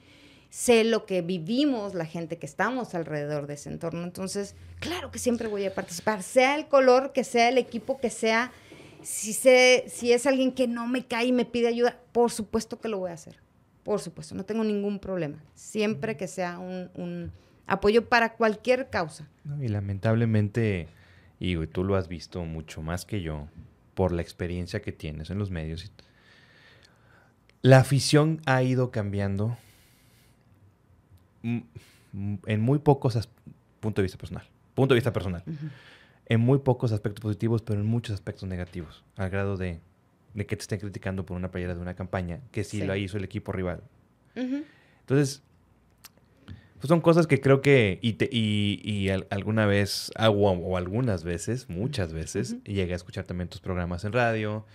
sé lo que vivimos la gente que estamos alrededor de ese entorno. Entonces, claro que siempre voy a participar, sea el color, que sea el equipo, que sea, si, sé, si es alguien que no me cae y me pide ayuda, por supuesto que lo voy a hacer. Por supuesto, no tengo ningún problema. Siempre que sea un, apoyo para cualquier causa. y lamentablemente, y tú lo has visto mucho más que yo, por la experiencia que tienes en los medios. La afición ha ido cambiando en muy pocos punto de vista personal. Punto de vista personal. En muy pocos aspectos positivos, pero en muchos aspectos negativos. Al grado de, que te estén criticando por una playera de una campaña que sí, lo hizo el equipo rival. Entonces, pues son cosas que creo que, y, y, alguna vez, o, algunas veces, muchas veces, llegué a escuchar también tus programas en radio,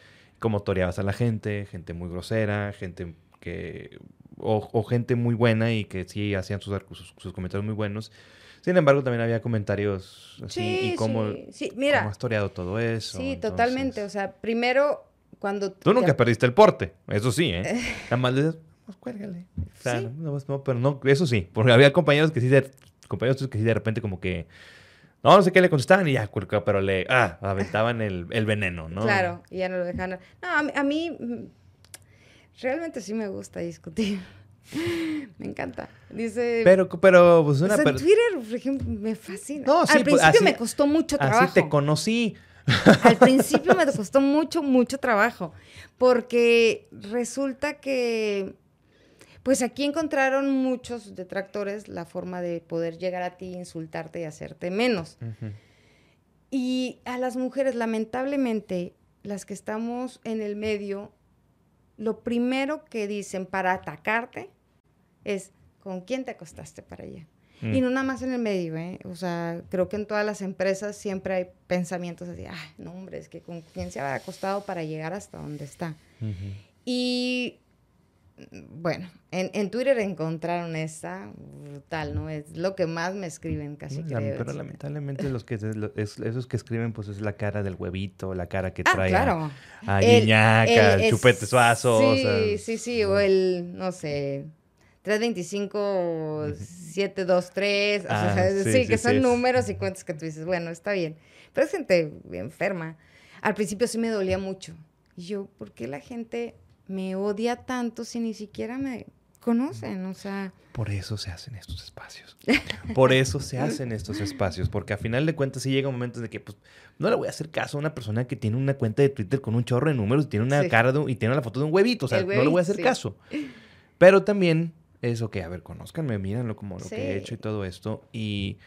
cómo toreabas a la gente, gente muy grosera, gente que o, gente muy buena y que sí hacían sus, sus, comentarios muy buenos. Sin embargo, también había comentarios así y cómo, sí, Mira, has toreado todo eso. Sí, totalmente. O sea, primero, cuando... Tú nunca perdiste el porte, eso sí, ¿eh? Nada más le dices, pues cuélgale. O sea, no, pero no, eso sí, porque había compañeros que sí, de, compañeros que sí de repente como que... No, no sé qué le contestaban y ya, pero le ah, aventaban el, el veneno, ¿no? Claro, y ya no lo dejaban. No, a mí Realmente sí me gusta discutir. me encanta. Dice. Pero, pero, pues una. Twitter, por ejemplo, me fascina. No, sí, Al pues, principio me costó mucho trabajo. Así te conocí. Al principio me costó mucho, mucho trabajo. Porque resulta que. Pues aquí encontraron muchos detractores la forma de poder llegar a ti, insultarte y hacerte menos. Y a las mujeres, lamentablemente, las que estamos en el medio, lo primero que dicen para atacarte es con quién te acostaste para allá. Y mm. no nada más en el medio, ¿eh? O sea, creo que en todas las empresas siempre hay pensamientos así, ay, no, hombre, es que con quién se ha acostado para llegar hasta donde está. Y bueno, en, Twitter encontraron esta brutal, ¿no? Es lo que más me escriben casi creo. Pero lamentablemente los que esos que escriben pues es la cara del huevito, la cara que ah, trae claro. a, a chupete suazo. Sí, sí, sí, o el, no sé, 325, 723, o sea, ah, sí, que son números y cuentas que tú dices, bueno, está bien. Pero es gente enferma. Al principio sí me dolía mucho. Y yo, ¿por qué la gente me odia tanto si ni siquiera me conocen, o sea... Por eso se hacen estos espacios. Por eso se hacen estos espacios, porque a final de cuentas sí llega un momento de que pues no le voy a hacer caso a una persona que tiene una cuenta de Twitter con un chorro de números y tiene una cara y tiene la foto de un huevito, o sea, no le voy a hacer caso. Pero también es ok, a ver, conózcanme, mírenlo como lo que he hecho y todo esto. Y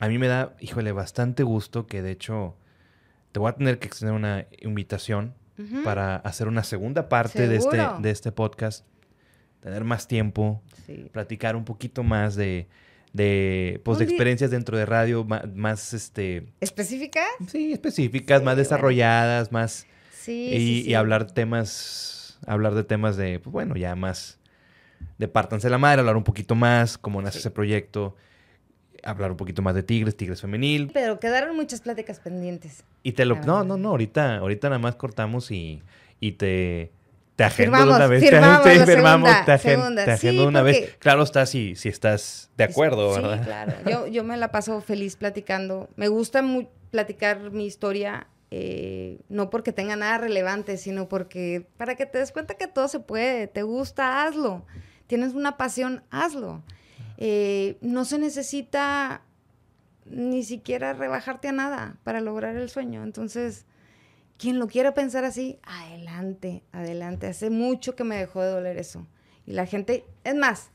a mí me da, híjole, bastante gusto que de hecho te voy a tener que extender una invitación para hacer una segunda parte de este, de este podcast, tener más tiempo, platicar un poquito más de, de, pues, de experiencias dentro de radio más, este... ¿Específicas? Sí, específicas, más desarrolladas, más... Sí, y, y, hablar temas, hablar de temas de, pues bueno, ya más de pártanse la madre, hablar un poquito más, cómo nace ese proyecto hablar un poquito más de Tigres, Tigres femenil. Pero quedaron muchas pláticas pendientes. Y te lo... No, no, no, ahorita, ahorita nada más cortamos y, y te... Te agendo una vez. Firmamos, te, firmamos, te, agendo de una vez. Claro está si, si estás de acuerdo, ¿verdad? Sí, claro. Yo, yo me la paso feliz platicando. Me gusta muy platicar mi historia, eh, no porque tenga nada relevante, sino porque para que te des cuenta que todo se puede. Te gusta, hazlo. Tienes una pasión, hazlo. Eh, no se necesita ni siquiera rebajarte a nada para lograr el sueño. Entonces, quien lo quiera pensar así, adelante, adelante. Hace mucho que me dejó de doler eso. Y la gente, es más,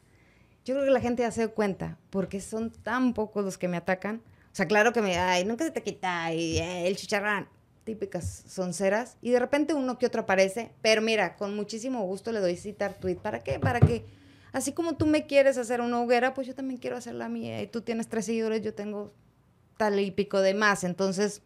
yo creo que la gente ya se da cuenta, porque son tan pocos los que me atacan. O sea, claro que me, ay, nunca se te quita, y eh, el chicharrán, típicas sonceras. Y de repente uno que otro aparece, pero mira, con muchísimo gusto le doy citar tweet. ¿Para qué? Para que así como tú me quieres hacer una hoguera, pues yo también quiero hacer la mía. Y tú tienes tres seguidores, yo tengo tal y pico de más. Entonces,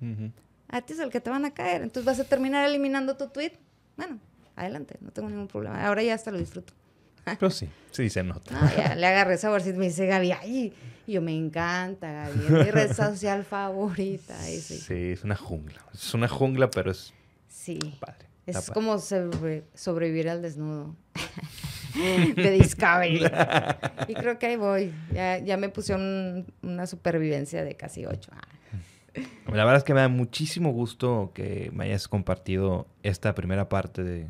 a ti es el que te van a caer. Entonces vas a terminar eliminando tu tweet. Bueno, adelante, no tengo ningún problema. Ahora ya hasta lo disfruto. Pero sí, sí se nota. No, ya le agarré saborcito. Me dice Gaby, ay, yo me encanta, Gaby. Es mi red social favorita. Y sí. Sí, es una jungla. Es una jungla, pero es Sí. padre. Es padre. como sobre- sobrevivir al desnudo. de Discovery. y creo que ahí voy. Ya, ya me pusieron una supervivencia de casi ocho. Ah, La verdad es que me da muchísimo gusto que me hayas compartido esta primera parte de,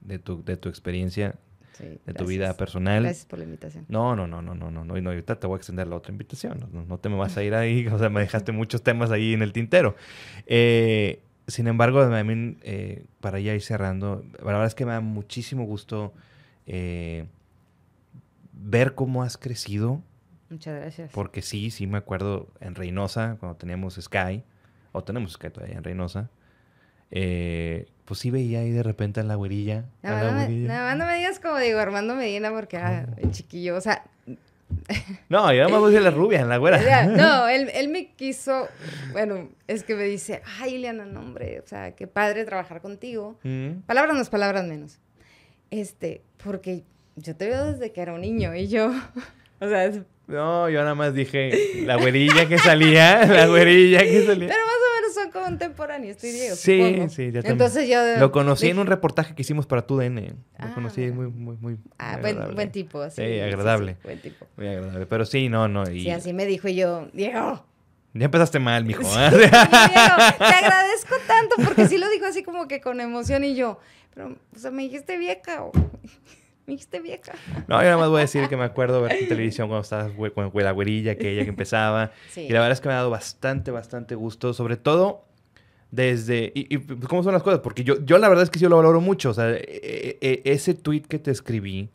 de tu, de tu experiencia, sí, de tu gracias. vida personal. Gracias por la invitación. No, no, no, no, no, no, no, no, ahorita te voy a extender la otra invitación. No, no te me vas a ir ahí, o sea, me dejaste muchos temas ahí en el tintero. Eh, sin embargo, también, eh, para ya ir cerrando, la verdad es que me da muchísimo gusto eh, ver cómo has crecido, Muchas gracias. porque sí, sí me acuerdo en Reynosa, cuando teníamos Sky, o tenemos Sky todavía en Reynosa, eh, pues sí veía ahí de repente a la güerilla. Nada la más, no más no me digas como digo Armando Medina porque ah, el chiquillo, o sea, No, yo nada más voy a la rubia, la güera. o sea, no, él, él me quiso, bueno, es que me dice, ay, Ileana, no, hombre, o sea, qué padre trabajar contigo. Mm. Palabras más, palabras menos. Este, porque yo te veo desde que era un niño y yo, o sea, es- No, yo nada más dije la güerilla que salía, la güerilla que salía. pero más o menos son contemporáneos, tú y Diego, Sí, supongo. sí, ya también. Entonces yo... Lo conocí en un reportaje que hicimos para tu DN. Lo Ah, conocí muy, muy, muy. Ah, buen, tipo, sí. Sí, agradable. sí, buen tipo. Muy agradable. Pero sí, no, no. Y Sí, así me dijo y yo, Diego, Ya empezaste mal, mijo. Sí, ¿eh? Diego, te agradezco tanto porque sí lo dijo así como que con emoción y yo, pero, o sea, me dijiste vieja o me dijiste vieja. No, yo nada más voy a decir que me acuerdo ver en televisión cuando estabas con la güerilla, que ella que empezaba. Sí. Y la verdad es que me ha dado bastante, bastante gusto. Sobre todo desde... Y, y, pues, cómo son las cosas? Porque yo, yo la verdad es que sí lo valoro mucho. O sea, e- e- e- ese tweet que te escribí,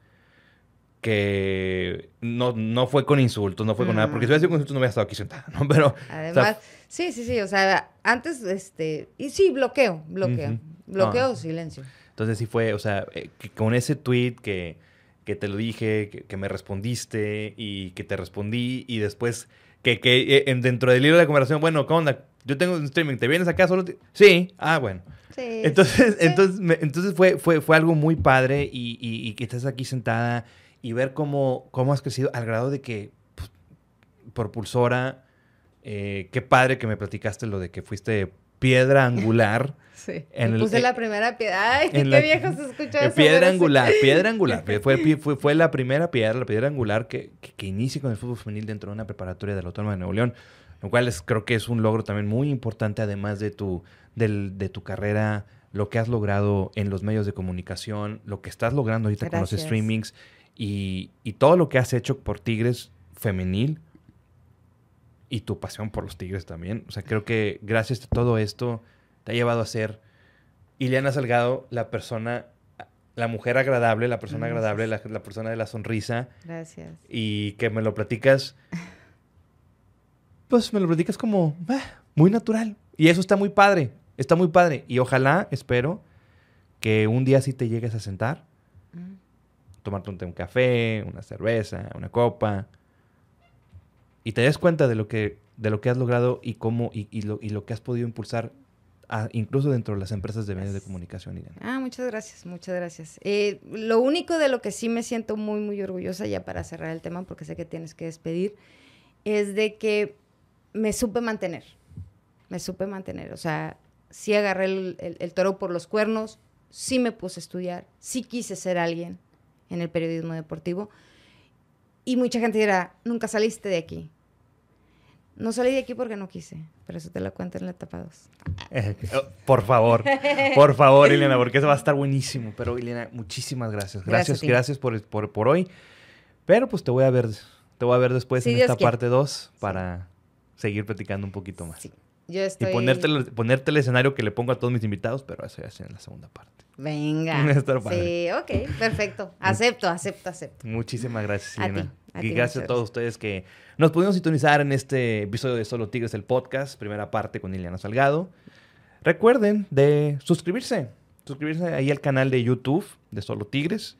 que no, no fue con insultos, no fue con nada. Porque si hubiera sido con insultos no hubiera estado aquí sentada, ¿no? Pero... o sea, Además, sí, sí, sí, o sea, antes, este, y sí, bloqueo, bloqueo, bloqueo Ah. o silencio. Entonces sí fue, o sea, eh, con ese tweet que, que te lo dije, que, que me respondiste y que te respondí y después que, que eh, en- dentro del libro de conversación, bueno, ¿qué onda? Yo tengo un streaming, ¿te vienes acá solo? te-?" Sí, ah, bueno. Sí. Entonces, sí. entonces, me- entonces fue, fue, fue algo muy padre y, y- y que estés aquí sentada y ver cómo, cómo has crecido al grado de que pues, por pulsora, eh, qué padre que me platicaste lo de que fuiste piedra angular. Sí. en el- puse eh, la primera piedra. Ay, en qué la- viejo se escucha Eh, eso. piedra angular, piedra angular. Fue, fue, fue, la primera piedra, la piedra angular que, que, que inicia con el fútbol femenil dentro de una preparatoria de la Autónoma de Nuevo León. Lo cual es, creo que es un logro también muy importante, además de tu, del- de tu carrera, lo que has logrado en los medios de comunicación, lo que estás logrando ahorita con los streamings y, y todo lo que has hecho por Tigres femenil y tu pasión por los Tigres también. O sea, creo que gracias a todo esto te ha llevado a ser Ileana Salgado, la persona, la mujer agradable, la persona Gracias. agradable, la, la persona de la sonrisa Gracias. y que me lo platicas, pues me lo platicas como ah, muy natural. Y eso está muy padre, está muy padre. Y ojalá, espero, que un día sí te llegues a sentar, Mm. tomarte un, café, una cerveza, una copa, y te des cuenta de lo que, de lo que has logrado y cómo, y, y lo, y lo que has podido impulsar, a- incluso dentro de las empresas de medios de comunicación. Ah, muchas gracias, muchas gracias. Eh, lo único de lo que sí me siento muy, muy orgullosa, ya para cerrar el tema, porque sé que tienes que despedir, es de que me supe mantener. Me supe mantener. O sea, sí agarré el, el- el toro por los cuernos, sí me puse a estudiar, sí quise ser alguien en el periodismo deportivo. Y mucha gente dirá, nunca saliste de aquí. No salí de aquí porque no quise, pero eso te lo cuento en la etapa 2. Eh, Por favor, por favor, Elena, porque eso va a estar buenísimo. Pero, Elena, muchísimas gracias. Gracias Gracias, por, por, por hoy. Pero pues te voy a ver, te voy a ver después en Dios esta quiere. parte 2 para seguir platicando un poquito más. Sí, yo estoy... Y ponerte, el- ponerte el escenario que le pongo a todos mis invitados, pero eso ya es en la segunda parte. Venga. Sí, ok, perfecto. Acepto, acepto, acepto. Muchísimas gracias, A Elena. ti, a y gracias a todos ustedes que nos pudieron sintonizar en este episodio de Solo Tigres, el podcast, primera parte con Ileana Salgado. Recuerden de suscribirse, suscribirse ahí al canal de YouTube de Solo Tigres.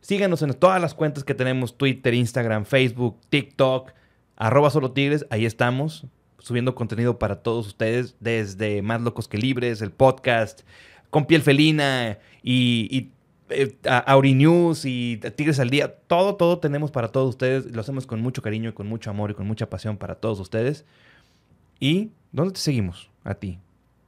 Síganos en todas las cuentas que tenemos, Twitter, Instagram, Facebook, TikTok, arroba Solo Tigres, ahí estamos, subiendo contenido para todos ustedes, desde Más Locos que Libres, el podcast, con piel felina y, y eh, Aurinews y Tigres al Día. Todo, todo tenemos para todos ustedes. Lo hacemos con mucho cariño y con mucho amor y con mucha pasión para todos ustedes. ¿Y dónde te seguimos? A ti.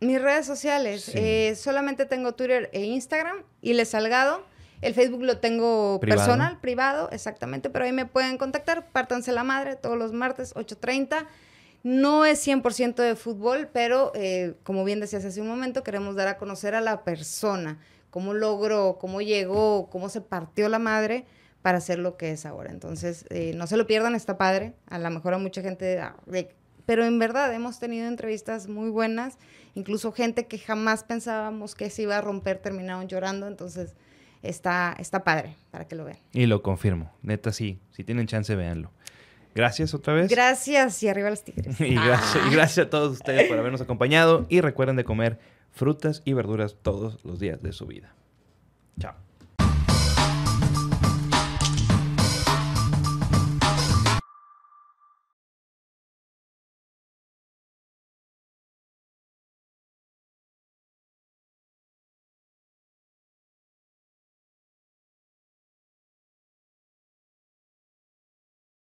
Mis redes sociales. Sí. eh, solamente tengo Twitter e Instagram y Les Salgado. El Facebook lo tengo Privado. personal, privado, exactamente, pero ahí me pueden contactar. Pártanse la madre todos los martes, 8.30. No es 100% de fútbol, pero eh, como bien decías hace un momento, queremos dar a conocer a la persona, cómo logró, cómo llegó, cómo se partió la madre para ser lo que es ahora. Entonces, eh, no se lo pierdan, está padre. A lo mejor a mucha gente, ah, de- pero en verdad hemos tenido entrevistas muy buenas, incluso gente que jamás pensábamos que se iba a romper, terminaron llorando, entonces está, está padre para que lo vean. Y lo confirmo. Neta, sí. Si tienen chance, véanlo. Gracias otra vez. Gracias y arriba los tigres. Y gracias, y gracias a todos ustedes por habernos acompañado. Y recuerden de comer frutas y verduras todos los días de su vida. Chao.